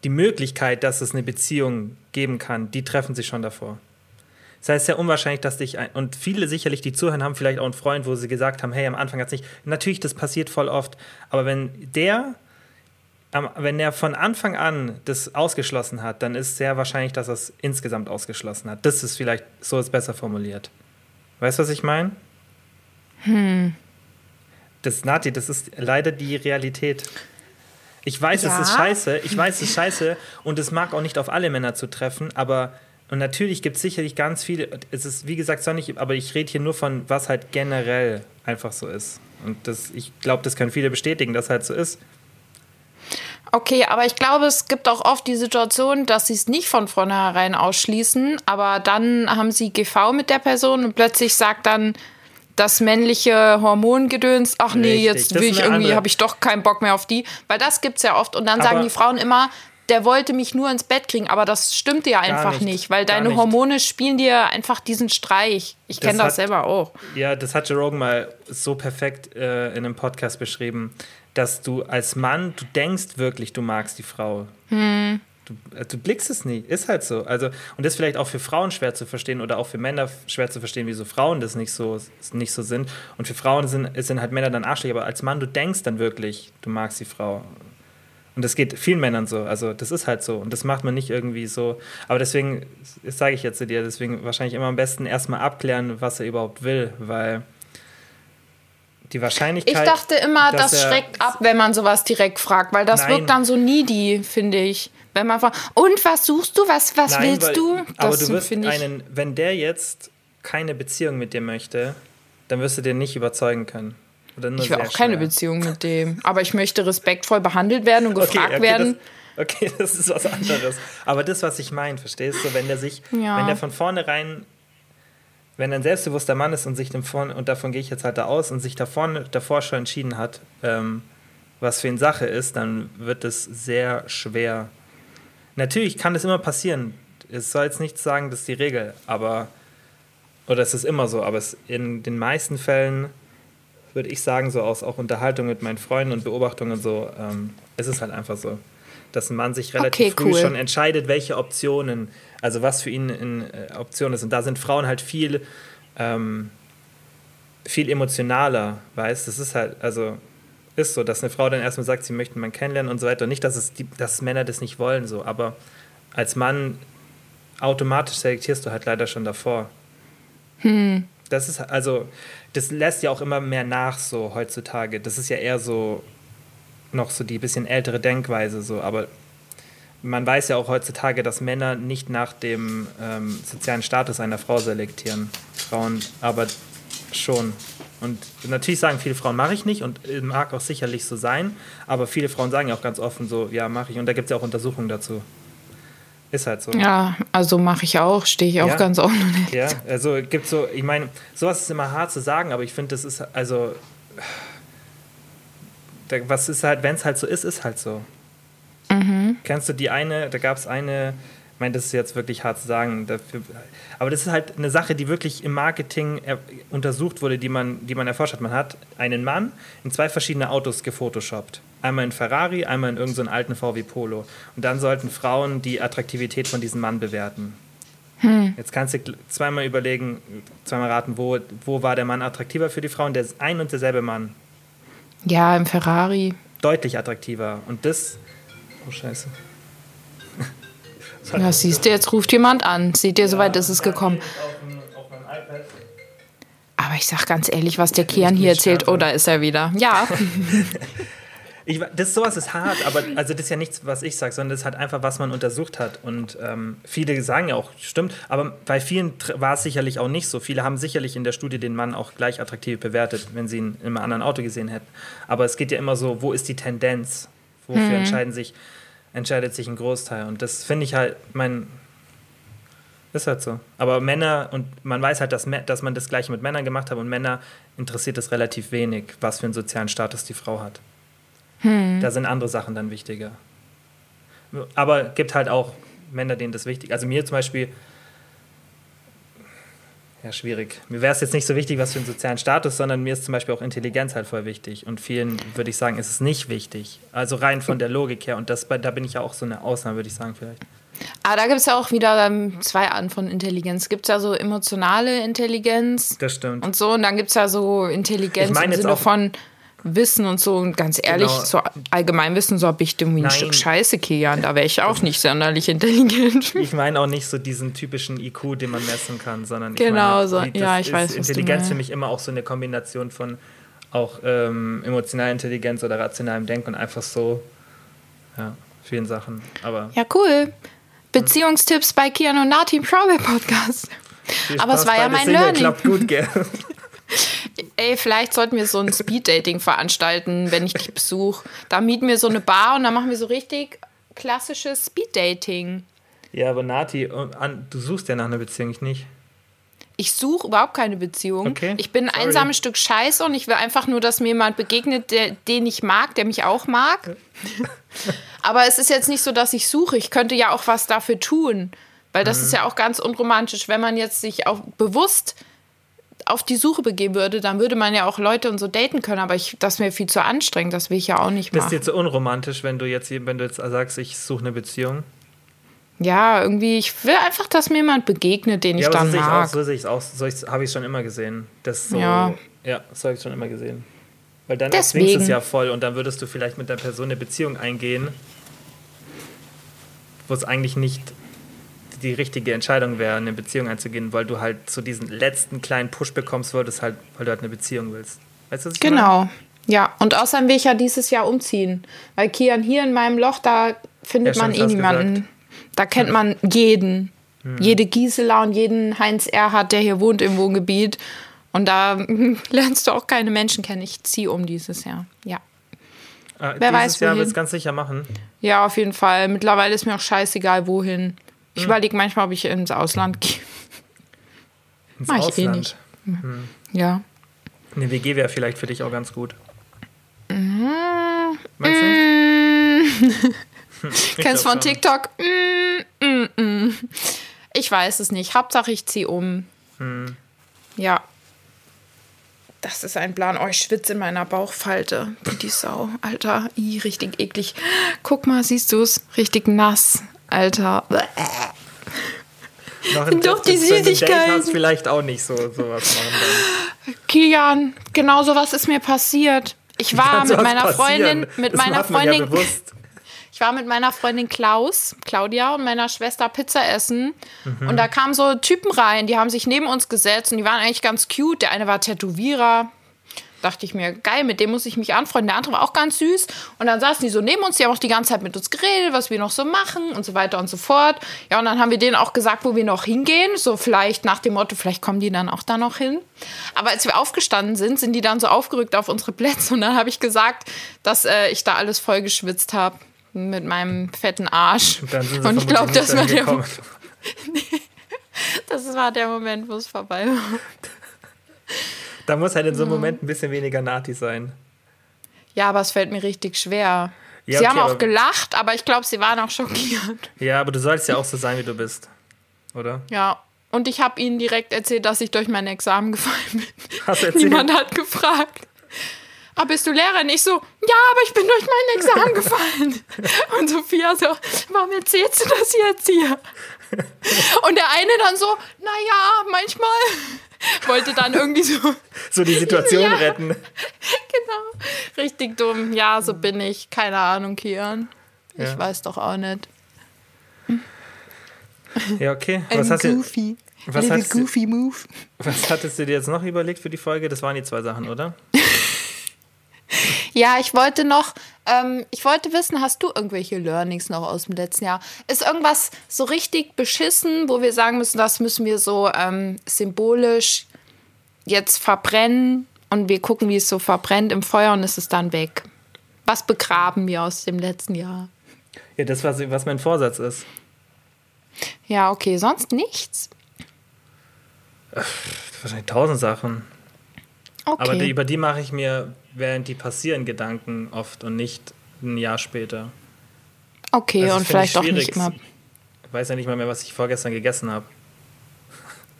die Möglichkeit, dass es eine Beziehung geben kann, die treffen sich schon davor. Das heißt, sehr unwahrscheinlich, dass dich ein, und viele sicherlich, die zuhören, haben vielleicht auch einen Freund, wo sie gesagt haben, hey, am Anfang hat es nicht. Natürlich, das passiert voll oft, aber wenn der, wenn der von Anfang an das ausgeschlossen hat, dann ist sehr wahrscheinlich, dass er es insgesamt ausgeschlossen hat. Das ist vielleicht, so ist besser formuliert. Weißt du, was ich meine? Das, Nati, das ist leider die Realität. Ich weiß, Ja. es ist scheiße, ich weiß, es ist scheiße und es mag auch nicht auf alle Männer zu treffen, aber und natürlich gibt es sicherlich ganz viele, es ist wie gesagt sonnig, aber ich rede hier nur von, was halt generell einfach so ist. Und das, ich glaube, das können viele bestätigen, dass halt so ist. Okay, aber ich glaube, es gibt auch oft die Situation, dass sie es nicht von vornherein ausschließen, aber dann haben sie GV mit der Person und plötzlich sagt dann das männliche Hormongedöns, ach nee, Richtig, jetzt das will ich irgendwie, habe ich doch keinen Bock mehr auf die, weil das gibt's ja oft und dann sagen Aber- die Frauen immer, der wollte mich nur ins Bett kriegen, aber das stimmte ja einfach nicht, nicht, weil deine nicht. Hormone spielen dir einfach diesen Streich. Ich Das kenne das hat- selber auch. Ja, das hat Joe Rogan mal so perfekt äh, in einem Podcast beschrieben, dass du als Mann, du denkst wirklich, du magst die Frau. Du, äh, du blickst es nie, ist halt so. Also, und das ist vielleicht auch für Frauen schwer zu verstehen oder auch für Männer schwer zu verstehen, wieso Frauen das nicht so, nicht so sind. Und für Frauen sind, sind halt Männer dann arschlich, aber als Mann, du denkst dann wirklich, du magst die Frau. Und das geht vielen Männern so. Also, das ist halt so. Und das macht man nicht irgendwie so. Aber deswegen, das sage ich jetzt zu dir, deswegen wahrscheinlich immer am besten erstmal abklären, was er überhaupt will, weil die Wahrscheinlichkeit. Ich dachte immer, das schreckt ab, wenn man sowas direkt fragt, weil das Nein. wirkt dann so needy, finde ich. Wenn man fragt, und was suchst du, was, was Nein, willst weil, du? Das aber du wirst einen, wenn der jetzt keine Beziehung mit dir möchte, dann wirst du den nicht überzeugen können. ich will auch schwer. keine Beziehung mit dem. Aber ich möchte respektvoll behandelt werden und gefragt okay, okay, werden. Das, okay, das ist was anderes. Aber das, was ich meine, verstehst du, wenn der sich, ja. wenn der von vornherein wenn ein selbstbewusster Mann ist und sich davon, und davon gehe ich jetzt halt da aus, und sich davon, davor schon entschieden hat, ähm, was für eine Sache ist, dann wird es sehr schwer. Natürlich kann das immer passieren. Es soll jetzt nicht sagen, das ist die Regel, aber, oder es ist immer so, aber es, in den meisten Fällen würde ich sagen, so aus auch Unterhaltung mit meinen Freunden und Beobachtungen und so, ähm, ist es halt einfach so, dass ein Mann sich relativ okay, früh schon entscheidet, welche Optionen also was für ihn eine äh, Option ist. Und da sind Frauen halt viel, ähm, viel emotionaler, weißt Das ist halt, also ist so, dass eine Frau dann erstmal sagt, sie möchte man kennenlernen und so weiter. Und nicht, dass, es die, dass Männer das nicht wollen, so, aber als Mann automatisch selektierst du halt leider schon davor. Hm. Das ist also, das lässt ja auch immer mehr nach so heutzutage. Das ist ja eher so noch so die bisschen ältere Denkweise so, aber man weiß ja auch heutzutage, dass Männer nicht nach dem ähm, sozialen Status einer Frau selektieren. Frauen aber schon. Und natürlich sagen viele Frauen, mache ich nicht und mag auch sicherlich so sein, aber viele Frauen sagen ja auch ganz offen so, ja, mache ich. Und da gibt es ja auch Untersuchungen dazu. Ist halt so. Ja, also mache ich auch, stehe ich auch ja, ganz offen. Ja, also gibt so, ich meine, sowas ist immer hart zu sagen, aber ich finde, das ist also, was ist halt, wenn es halt so ist, ist halt so. Mhm. Kennst du die eine, da gab es eine, ich meine, das ist jetzt wirklich hart zu sagen, dafür, aber das ist halt eine Sache, die wirklich im Marketing untersucht wurde, die man, die man erforscht hat. Man hat einen Mann in zwei verschiedene Autos gefotoshoppt. Einmal in Ferrari, einmal in irgendeinen so alten VW Polo. Und dann sollten Frauen die Attraktivität von diesem Mann bewerten. Hm. Jetzt kannst du zweimal überlegen, zweimal raten, wo, wo war der Mann attraktiver für die Frauen? Der ist ein und derselbe Mann. Ja, im Ferrari. Deutlich attraktiver. Und das Oh, scheiße. Ja, siehst du, jetzt ruft jemand an. Seht ihr, soweit ist es gekommen. Aber ich sag ganz ehrlich, was der Kian hier erzählt, oh, da ist er wieder. Ja. Ich, das sowas ist hart, aber also das ist ja nichts, was ich sage, sondern das ist halt einfach, was man untersucht hat. Und ähm, viele sagen ja auch, stimmt, aber bei vielen war es sicherlich auch nicht so. Viele haben sicherlich in der Studie den Mann auch gleich attraktiv bewertet, wenn sie ihn in einem anderen Auto gesehen hätten. Aber es geht ja immer so, wo ist die Tendenz? Wofür hm. entscheiden sich, entscheidet sich ein Großteil. Und das finde ich halt, mein, ist halt so. Aber Männer, und man weiß halt, dass, dass man das Gleiche mit Männern gemacht hat und Männer interessiert es relativ wenig, was für einen sozialen Status die Frau hat. Hm. Da sind andere Sachen dann wichtiger. Aber gibt halt auch Männer, denen das wichtig ist. Also mir zum Beispiel ja, schwierig. Mir wäre es jetzt nicht so wichtig, was für einen sozialen Status, sondern mir ist zum Beispiel auch Intelligenz halt voll wichtig. Und vielen würde ich sagen, ist es nicht wichtig. Also rein von der Logik her. Und das, da bin ich ja auch so eine Ausnahme, würde ich sagen, vielleicht. Aber da gibt es ja auch wieder ähm, zwei Arten von Intelligenz. Es gibt ja so emotionale Intelligenz. Das stimmt. Und so. Und dann gibt es ja so Intelligenz ich mein im Sinne von Wissen und so. Und ganz ehrlich, genau. so Allgemeinwissen, so habe ich irgendwie ein Stück Scheiße, Kian. Da wäre ich auch nicht sonderlich intelligent. Ich meine auch nicht so diesen typischen IQ, den man messen kann, sondern genau meine, so. Ja, ich weiß. Intelligenz für mich immer auch so eine Kombination von auch ähm, emotionaler Intelligenz oder rationalem Denken und einfach so, ja, vielen Sachen. Aber ja, cool. Beziehungstipps bei Kian und Nati im Travel Podcast. Aber es war ja mein Learning. Klappt gut, gell? Ey, vielleicht sollten wir so ein Speed-Dating veranstalten, wenn ich dich besuche. Da mieten wir so eine Bar und dann machen wir so richtig klassisches Speed-Dating. Ja, aber Nati, du suchst ja nach einer Beziehung, ich nicht. Ich suche überhaupt keine Beziehung. Okay. Ich bin ein Sorry. einsames Stück Scheiße und ich will einfach nur, dass mir jemand begegnet, der, den ich mag, der mich auch mag. aber es ist jetzt nicht so, dass ich suche. Ich könnte ja auch was dafür tun. Weil das mhm. ist ja auch ganz unromantisch, wenn man jetzt sich auch bewusst auf die Suche begeben würde, dann würde man ja auch Leute und so daten können, aber ich, das wäre viel zu anstrengend, das will ich ja auch nicht machen. Bist du jetzt so unromantisch, wenn du jetzt, wenn du jetzt sagst, ich suche eine Beziehung? ja, irgendwie, ich will einfach, dass mir jemand begegnet, den Ja, ich aber so dann sehe ich auch, mag. so sehe ich es auch, so habe ich schon immer gesehen. Das so, Ja. ja. so habe ich schon immer gesehen. Weil dann du es ja voll und dann würdest du vielleicht mit der Person eine Beziehung eingehen, wo es eigentlich nicht die richtige Entscheidung wäre, eine Beziehung einzugehen, weil du halt so diesen letzten kleinen Push bekommst würdest, halt, weil du halt eine Beziehung willst. Weißt du, was ich meine? Genau. Ja, und außerdem will ich ja dieses Jahr umziehen. Weil Kian hier in meinem Loch, da findet Ja, man eh niemanden. gesagt. Da kennt man jeden. Jede Gisela und jeden Heinz Erhardt, der hier wohnt im Wohngebiet. Und da lernst du auch keine Menschen kennen. Ich ziehe um dieses Jahr. Ja. Ah, Wer dieses weiß, Jahr wird es ganz sicher machen. Ja, auf jeden Fall. Mittlerweile ist mir auch scheißegal, wohin. Hm. Ich überlege manchmal, ob ich ins Ausland gehe. Ins Mach ich eh Ausland. nicht. Ja. Eine WG wäre vielleicht für dich auch ganz gut. Mhm. Meinst du nicht? Ich Kennst glaub von. TikTok? Mm, mm, mm. Ich weiß es nicht. Hauptsache, ich ziehe um. Hm. Ja. Das ist ein Plan. Oh, ich schwitze in meiner Bauchfalte. Wie die Sau. Alter, i, richtig eklig. Guck mal, siehst du es? Richtig nass. Alter. Noch Sind doch die Süßigkeiten. vielleicht auch nicht so sowas machen. Kian, genau so was ist mir passiert. Ich war mit sowas meiner Freundin, mit das meiner Freundin, Ja ich war mit meiner Freundin Klaus, Claudia und meiner Schwester Pizza essen. Mhm. Und da kamen so Typen rein, die haben sich neben uns gesetzt und die waren eigentlich ganz cute. Der eine war Tätowierer. Dachte ich mir, geil, mit dem muss ich mich anfreunden. Der andere war auch ganz süß. Und dann saßen die so neben uns, die haben auch die ganze Zeit mit uns geredet, was wir noch so machen und so weiter und so fort. Ja, und dann haben wir denen auch gesagt, wo wir noch hingehen. So vielleicht nach dem Motto, vielleicht kommen die dann auch da noch hin. Aber als wir aufgestanden sind, sind die dann so aufgerückt auf unsere Plätze. Und dann habe ich gesagt, dass äh, ich da alles voll geschwitzt habe mit meinem fetten Arsch. Sie Und ich glaube, war der, das war der Moment, wo es vorbei war. Da muss halt in so einem Moment ein bisschen weniger Nati sein. Ja, aber es fällt mir richtig schwer. Ja, sie okay, haben auch aber- gelacht, aber ich glaube, sie waren auch schockiert. Ja, aber du sollst ja auch so sein, wie du bist. Oder? Ja. Und ich habe ihnen direkt erzählt, dass ich durch mein Examen gefallen bin. Hast erzählt? Niemand hat gefragt. Aber bist du Lehrerin? Ich so, ja, aber ich bin durch mein Examen gefallen. Und Sophia so, warum erzählst du das jetzt hier? Und der eine dann so, naja, manchmal wollte dann irgendwie so, So die Situation Ja. retten. genau, richtig dumm. Ja, so bin ich. Keine Ahnung, Kian. Ich Ja. weiß doch auch nicht. Ja, okay. Ein Was, hast du, goofy, was little hast du- goofy move. was hattest du dir jetzt noch überlegt für die Folge? Das waren die zwei Sachen, oder? Ja, ich wollte noch, ähm, ich wollte wissen, hast du irgendwelche Learnings noch aus dem letzten Jahr? Ist irgendwas so richtig beschissen, wo wir sagen müssen, das müssen wir so ähm, symbolisch jetzt verbrennen und wir gucken, wie es so verbrennt im Feuer und es ist dann weg? Was begraben wir aus dem letzten Jahr? Ja, das, was, was mein Vorsatz ist. Ja, okay, sonst nichts. Wahrscheinlich tausend Sachen. Okay. Aber die, über die mache ich mir, während die passieren, Gedanken oft und nicht ein Jahr später. okay, Also, und vielleicht auch nicht immer. Ich weiß ja nicht mal mehr, was ich vorgestern gegessen habe.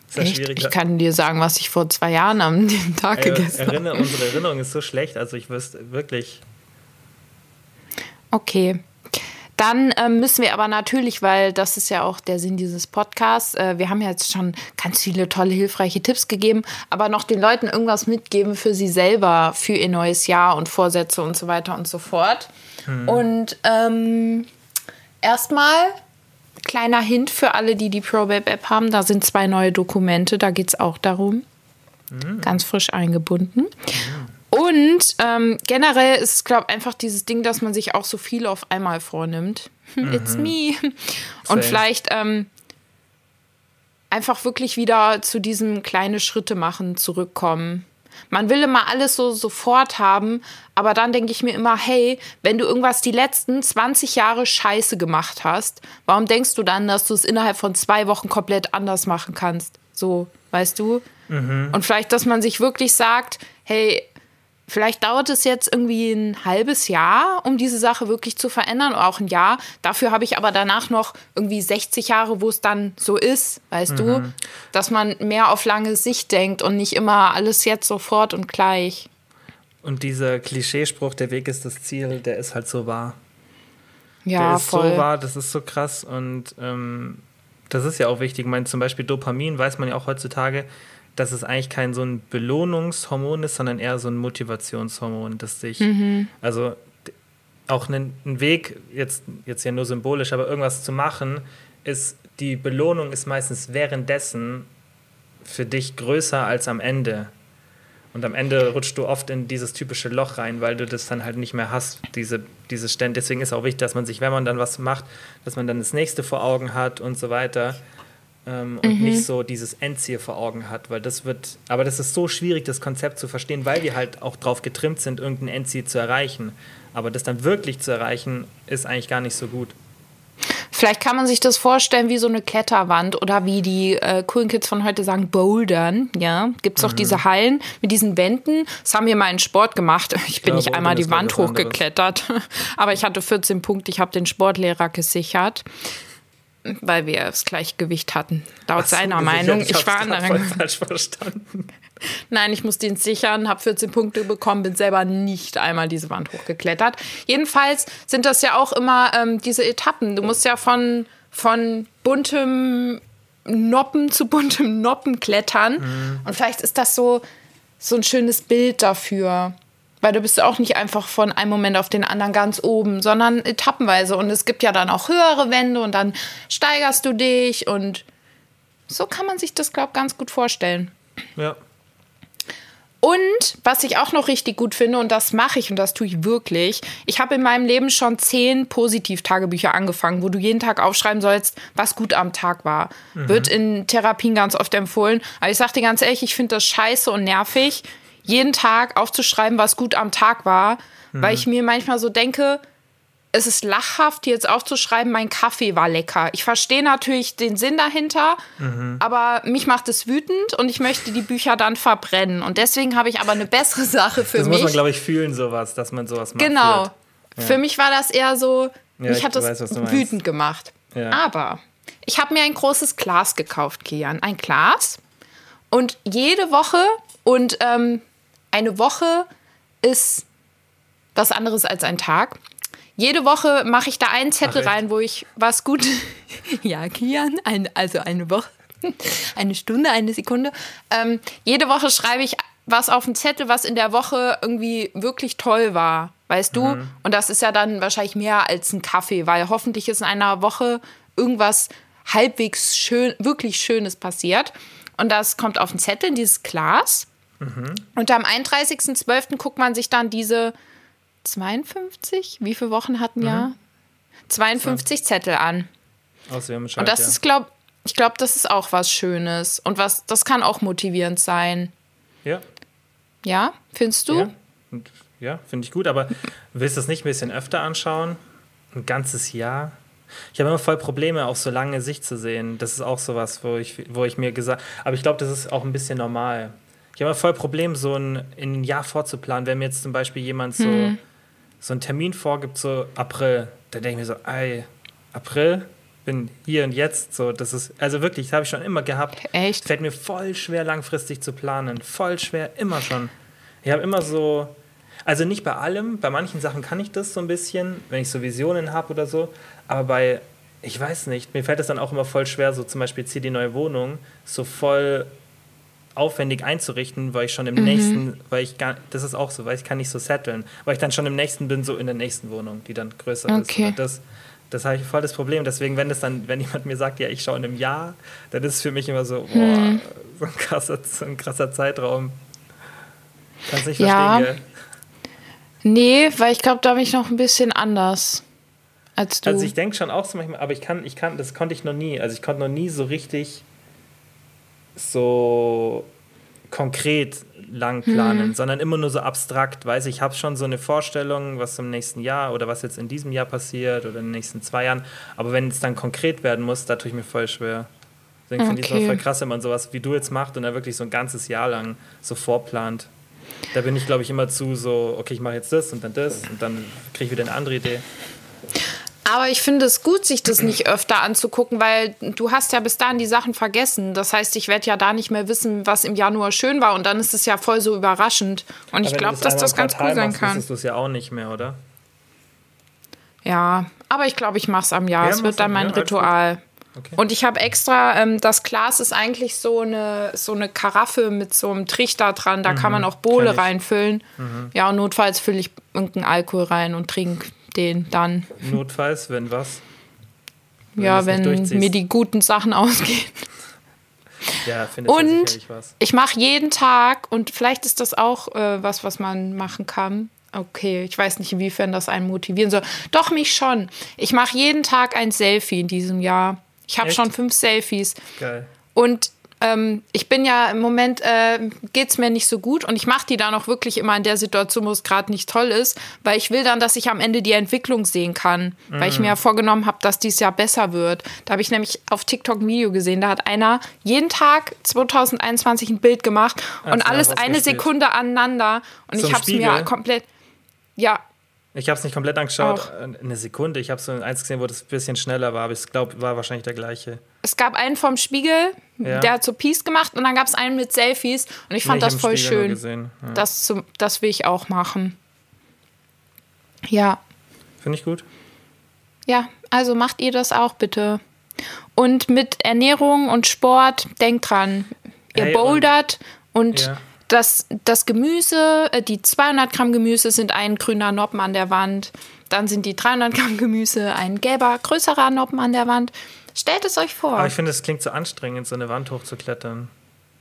Ist ja Echt? schwierig. Ich kann dir sagen, was ich vor zwei Jahren am Tag Äh, gegessen habe. Unsere Erinnerung ist so schlecht, also ich wüsste wirklich. Okay. Dann ähm, müssen wir aber natürlich, weil das ist ja auch der Sinn dieses Podcasts, äh, wir haben ja jetzt schon ganz viele tolle, hilfreiche Tipps gegeben, aber noch den Leuten irgendwas mitgeben für sie selber, für ihr neues Jahr und Vorsätze und so weiter und so fort. Und ähm, erstmal kleiner Hint für alle, die die ProBabe-App haben, da sind zwei neue Dokumente, da geht es auch darum. Ganz frisch eingebunden. Und ähm, generell ist es, glaube ich, einfach dieses Ding, dass man sich auch so viel auf einmal vornimmt. It's me. Same. Und vielleicht ähm, einfach wirklich wieder zu diesem kleine Schritte machen zurückkommen. Man will immer alles so sofort haben, aber dann denke ich mir immer, hey, wenn du irgendwas die letzten 20 Jahre scheiße gemacht hast, warum denkst du dann, dass du es innerhalb von zwei Wochen komplett anders machen kannst? So, weißt du? Und vielleicht, dass man sich wirklich sagt, hey, Vielleicht dauert es jetzt irgendwie ein halbes Jahr, um diese Sache wirklich zu verändern, oder auch ein Jahr. Dafür habe ich aber danach noch irgendwie 60 Jahre, wo es dann so ist, weißt du? Dass man mehr auf lange Sicht denkt und nicht immer alles jetzt sofort und gleich. Und dieser Klischeespruch, der Weg ist das Ziel, der ist halt so wahr. Ja, der ist voll. so wahr, das ist so krass und ähm, das ist ja auch wichtig. Ich meine, zum Beispiel Dopamin weiß man ja auch heutzutage, dass es eigentlich kein so ein Belohnungshormon ist, sondern eher so ein Motivationshormon, das sich, Mhm. also auch ein, Weg, jetzt, jetzt ja nur symbolisch, aber irgendwas zu machen, ist, die Belohnung ist meistens währenddessen für dich größer als am Ende. Und am Ende rutschst du oft in dieses typische Loch rein, weil du das dann halt nicht mehr hast, diese, diese Stände. Deswegen ist auch wichtig, dass man sich, wenn man dann was macht, dass man dann das nächste vor Augen hat und so weiter. Ähm, und nicht so dieses Endziel vor Augen hat, weil das wird, aber das ist so schwierig, das Konzept zu verstehen, weil wir halt auch drauf getrimmt sind, irgendein Endziel zu erreichen. Aber das dann wirklich zu erreichen, ist eigentlich gar nicht so gut. Vielleicht kann man sich das vorstellen wie so eine Kletterwand oder wie die äh, coolen Kids von heute sagen, Bouldern. Ja, gibt es doch diese Hallen mit diesen Wänden. Das haben wir mal in Sport gemacht. Ich bin Ja, nicht einmal die Wand hochgeklettert, aber ich hatte 14 Punkte. Ich habe den Sportlehrer gesichert, weil wir das Gleichgewicht hatten. Laut so, seiner. Meinung. Ich Ich war anderen. falsch verstanden. Nein, ich musste ihn sichern, habe 14 Punkte bekommen, bin selber nicht einmal diese Wand hochgeklettert. Jedenfalls sind das ja auch immer ähm, diese Etappen. Du musst ja von, von buntem Noppen zu buntem Noppen klettern. Und vielleicht ist das so, so ein schönes Bild dafür. Weil du bist auch nicht einfach von einem Moment auf den anderen ganz oben, sondern etappenweise. Und es gibt ja dann auch höhere Wände und dann steigerst du dich. Und so kann man sich das, glaube ich, ganz gut vorstellen. Ja. Und was ich auch noch richtig gut finde, und das mache ich und das tue ich wirklich, ich habe in meinem Leben schon zehn Positiv-Tagebücher angefangen, wo du jeden Tag aufschreiben sollst, was gut am Tag war. Wird in Therapien ganz oft empfohlen. Aber ich sage dir ganz ehrlich, ich finde das scheiße und nervig, jeden Tag aufzuschreiben, was gut am Tag war, weil ich mir manchmal so denke, es ist lachhaft, jetzt aufzuschreiben, mein Kaffee war lecker. Ich verstehe natürlich den Sinn dahinter, aber mich macht es wütend und ich möchte die Bücher dann verbrennen. Und deswegen habe ich aber eine bessere Sache für Das mich. muss man, glaube ich, fühlen, sowas, dass man sowas macht. genau. Für mich war das eher so, Ja, mich ich hat das weiß, wütend gemacht. Ja. Aber ich habe mir ein großes Glas gekauft, Kian. Ein Glas. Und jede Woche und ähm, eine Woche ist was anderes als ein Tag. Jede Woche mache ich da einen Zettel Ach, rein, wo ich was gut. ja, Kian, ein, also eine Woche, eine Stunde, eine Sekunde. Ähm, jede Woche schreibe ich was auf den Zettel, was in der Woche irgendwie wirklich toll war. Weißt du? Und das ist ja dann wahrscheinlich mehr als ein Kaffee, weil hoffentlich ist in einer Woche irgendwas halbwegs schön, wirklich Schönes passiert. Und das kommt auf den Zettel in dieses Glas. Und am 31.12. guckt man sich dann diese 52, wie viele Wochen hatten ja? 52 Zettel an. Auswärmen Und das ist, glaub, ich glaube, das ist auch was Schönes. Und was, das kann auch motivierend sein. Ja. Ja, findest du? Ja, ja finde ich gut, aber willst du das nicht ein bisschen öfter anschauen? Ein ganzes Jahr? Ich habe immer voll Probleme, auf so lange Sicht zu sehen. Das ist auch sowas, wo ich, wo ich mir gesagt aber ich glaube, das ist auch ein bisschen normal. Ich habe immer voll Probleme, so ein, in ein Jahr vorzuplanen. Wenn mir jetzt zum Beispiel jemand so, Hm. so einen Termin vorgibt, so April, dann denke ich mir so, ey, April? Bin hier und jetzt so, das ist, also wirklich, das habe ich schon immer gehabt. Echt? Fällt mir voll schwer, langfristig zu planen. Voll schwer, immer schon. Ich habe immer so, also nicht bei allem, bei manchen Sachen kann ich das so ein bisschen, wenn ich so Visionen habe oder so, aber bei, ich weiß nicht, mir fällt es dann auch immer voll schwer, so zum Beispiel hier die neue Wohnung, so voll aufwendig einzurichten, weil ich schon im nächsten, weil ich gar, das ist auch so, weil ich kann nicht so setteln, weil ich dann schon im nächsten bin, so in der nächsten Wohnung, die dann größer Okay. ist. Das, das habe ich voll das Problem. Deswegen, wenn das dann, wenn jemand mir sagt, ja, ich schaue in einem Jahr, dann ist es für mich immer so, boah, so, ein krasser, so ein krasser Zeitraum. Kannst nicht Ja. verstehen, gell? Nee, weil ich glaube, da bin ich noch ein bisschen anders als du. Also ich denke schon auch so manchmal, aber ich kann, ich kann, das konnte ich noch nie. Also ich konnte noch nie so richtig so konkret lang planen, sondern immer nur so abstrakt. Weiß ich, habe schon so eine Vorstellung, was im nächsten Jahr oder was jetzt in diesem Jahr passiert oder in den nächsten zwei Jahren. Aber wenn es dann konkret werden muss, da tue ich mir voll schwer. Deswegen finde ich es Okay. auch voll krass, wenn man sowas wie du jetzt macht und dann wirklich so ein ganzes Jahr lang so vorplant. Da bin ich, glaube ich, immer zu so, okay, ich mache jetzt das und dann das und dann kriege ich wieder eine andere Idee. Aber ich finde es gut, sich das nicht öfter anzugucken, weil du hast ja bis dahin die Sachen vergessen. Das heißt, ich werde ja da nicht mehr wissen, was im Januar schön war und dann ist es ja voll so überraschend. Und ich Aber glaube, dass das ganz cool sein machst, kann. wüsstest du es ja auch nicht mehr, oder? Ja, Aber ich glaube, ich mache es am Jahr. Ja, es mach's wird dann mein gut. Ritual. Okay. Und ich habe extra, ähm, das Glas ist eigentlich so eine, so eine Karaffe mit so einem Trichter dran. Da kann man auch Bohle Mhm. ich. Mhm. reinfüllen. Ja, und notfalls fülle ich irgendeinen Alkohol rein und trinke den dann. Notfalls, wenn was? Wenn ja, wenn mir die guten Sachen ausgehen. Ja, findest du Und was. ich mache jeden Tag, und vielleicht ist das auch äh, was, was man machen kann. Okay, ich weiß nicht, inwiefern das einen motivieren soll. Doch, mich schon. Ich mache jeden Tag ein Selfie in diesem Jahr. Ich habe schon fünf Selfies. Geil. Und ähm, ich bin ja im Moment, äh, geht es mir nicht so gut und ich mache die dann auch wirklich immer in der Situation, wo es gerade nicht toll ist, weil ich will dann, dass ich am Ende die Entwicklung sehen kann, weil ich mir ja vorgenommen habe, dass dieses Jahr besser wird. Da habe ich nämlich auf TikTok ein Video gesehen, da hat einer jeden Tag 2021 ein Bild gemacht und du alles eine ausgespielt? Sekunde aneinander und So ich habe es mir komplett, ja, Ich habe es nicht komplett angeschaut. Auch. Eine Sekunde. Ich habe so eins gesehen, wo das ein bisschen schneller war, aber ich glaube, war wahrscheinlich der gleiche. Es gab einen vom Spiegel, Ja. der hat so Peace gemacht und dann gab es einen mit Selfies und ich fand Nee, das hab im voll Spiegel schön. Ja. Das, zum, das will ich auch machen. Ja, Finde ich gut. ja, also macht ihr das auch bitte. Und mit Ernährung und Sport, denkt dran, ihr Hey, und- bouldert und, Ja. das, das Gemüse, äh, die 200 Gramm Gemüse sind ein grüner Noppen an der Wand. Dann sind die 300 Gramm Gemüse ein gelber, größerer Noppen an der Wand. Stellt es euch vor. Aber ich finde, es klingt so anstrengend, so eine Wand hochzuklettern.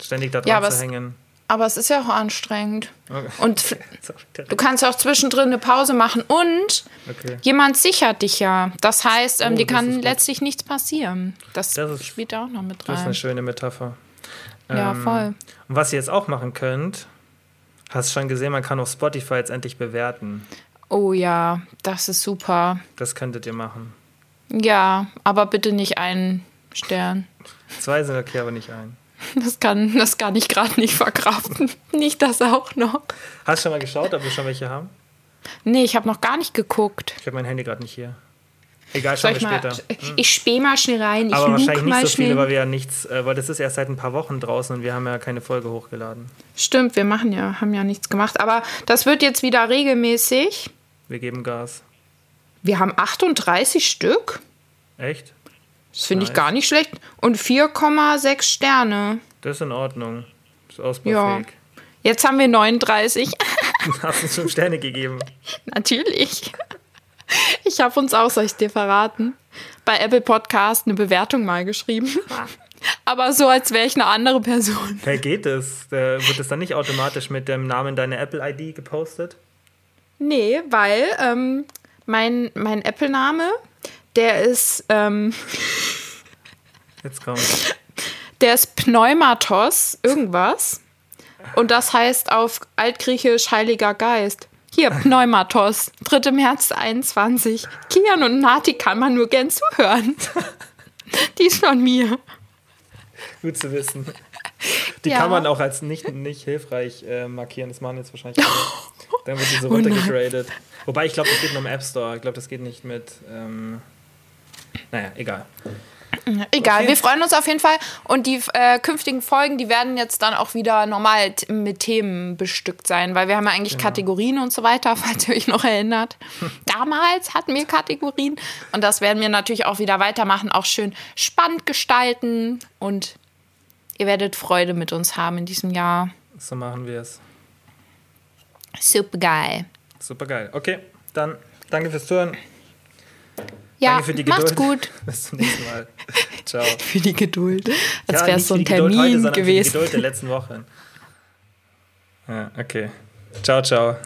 Ständig da dran Ja, zu es- hängen. Aber es ist ja auch anstrengend. Okay. Und du kannst auch zwischendrin eine Pause machen und Okay. Jemand sichert dich ja. Das heißt, ähm, Oh, dir kann gut. letztlich nichts passieren. Das, Das ist- spielt da auch noch mit Das ist eine rein. schöne Metapher. Ja, Ähm, voll. Und was ihr jetzt auch machen könnt, hast schon gesehen, man kann auf Spotify jetzt endlich bewerten. Oh ja, das ist super. Das könntet ihr machen. Ja, aber bitte nicht einen Stern. Zwei sind okay, aber nicht ein. Das kann, das kann ich gerade nicht verkraften. nicht das auch noch. Hast du schon mal geschaut, ob wir schon welche haben? Nee, ich habe noch gar nicht geguckt. Ich habe mein Handy gerade nicht hier. Egal, schauen wir mal, später. ich späh mal schnell rein. Ich Aber wahrscheinlich nicht so schnell. viele, weil wir ja nichts, äh, weil das ist erst seit ein paar Wochen draußen und wir haben ja keine Folge hochgeladen. Stimmt, wir machen ja, haben ja nichts gemacht. Aber das wird jetzt wieder regelmäßig. Wir geben Gas. Wir haben 38 Stück. Echt? Das finde ich gar nicht schlecht. Und 4,6 Sterne. Das ist in Ordnung. Das ist ausbaufähig. Jetzt haben wir 39. Hast uns fünf Sterne gegeben. Natürlich. Ich habe uns auch, soll ich dir verraten, bei Apple Podcast eine Bewertung mal geschrieben. Aber so, als wäre ich eine andere Person. Hey, geht es? Wird es dann nicht automatisch mit dem Namen deiner Apple-ID gepostet? Nee, weil ähm, mein, mein Apple-Name, der ist, ähm, Jetzt kommt. der ist Pneumatos, irgendwas. Und das heißt auf Altgriechisch Heiliger Geist. Hier, Pneumatos, 3. März 21. Kian und Nati kann man nur gern zuhören. Die ist von mir. Gut zu wissen. Die Ja. kann man auch als nicht, nicht hilfreich äh, markieren. Das machen jetzt wahrscheinlich alle. Dann wird die so Oh runtergegradet. Wobei ich glaube, das geht nur im App Store. Ich glaube, das geht nicht mit. Ähm, naja, egal. Egal, Okay. wir freuen uns auf jeden Fall. Und die äh, künftigen Folgen, die werden jetzt dann auch wieder normal mit Themen bestückt sein, weil wir haben ja eigentlich Genau. Kategorien und so weiter, falls ihr euch noch erinnert. Damals hatten wir Kategorien und das werden wir natürlich auch wieder weitermachen, auch schön spannend gestalten und ihr werdet Freude mit uns haben in diesem Jahr. So machen wir es. Super geil. Super geil. Okay, dann danke fürs Zuhören. Ja, danke für die macht's Geduld. gut. Bis zum nächsten Mal. Ciao. Für die Geduld. Als Ja, wäre es so ein Geduld heute, Termin sondern für die gewesen. Geduld der letzten Wochen. Ja, okay. Ciao, ciao.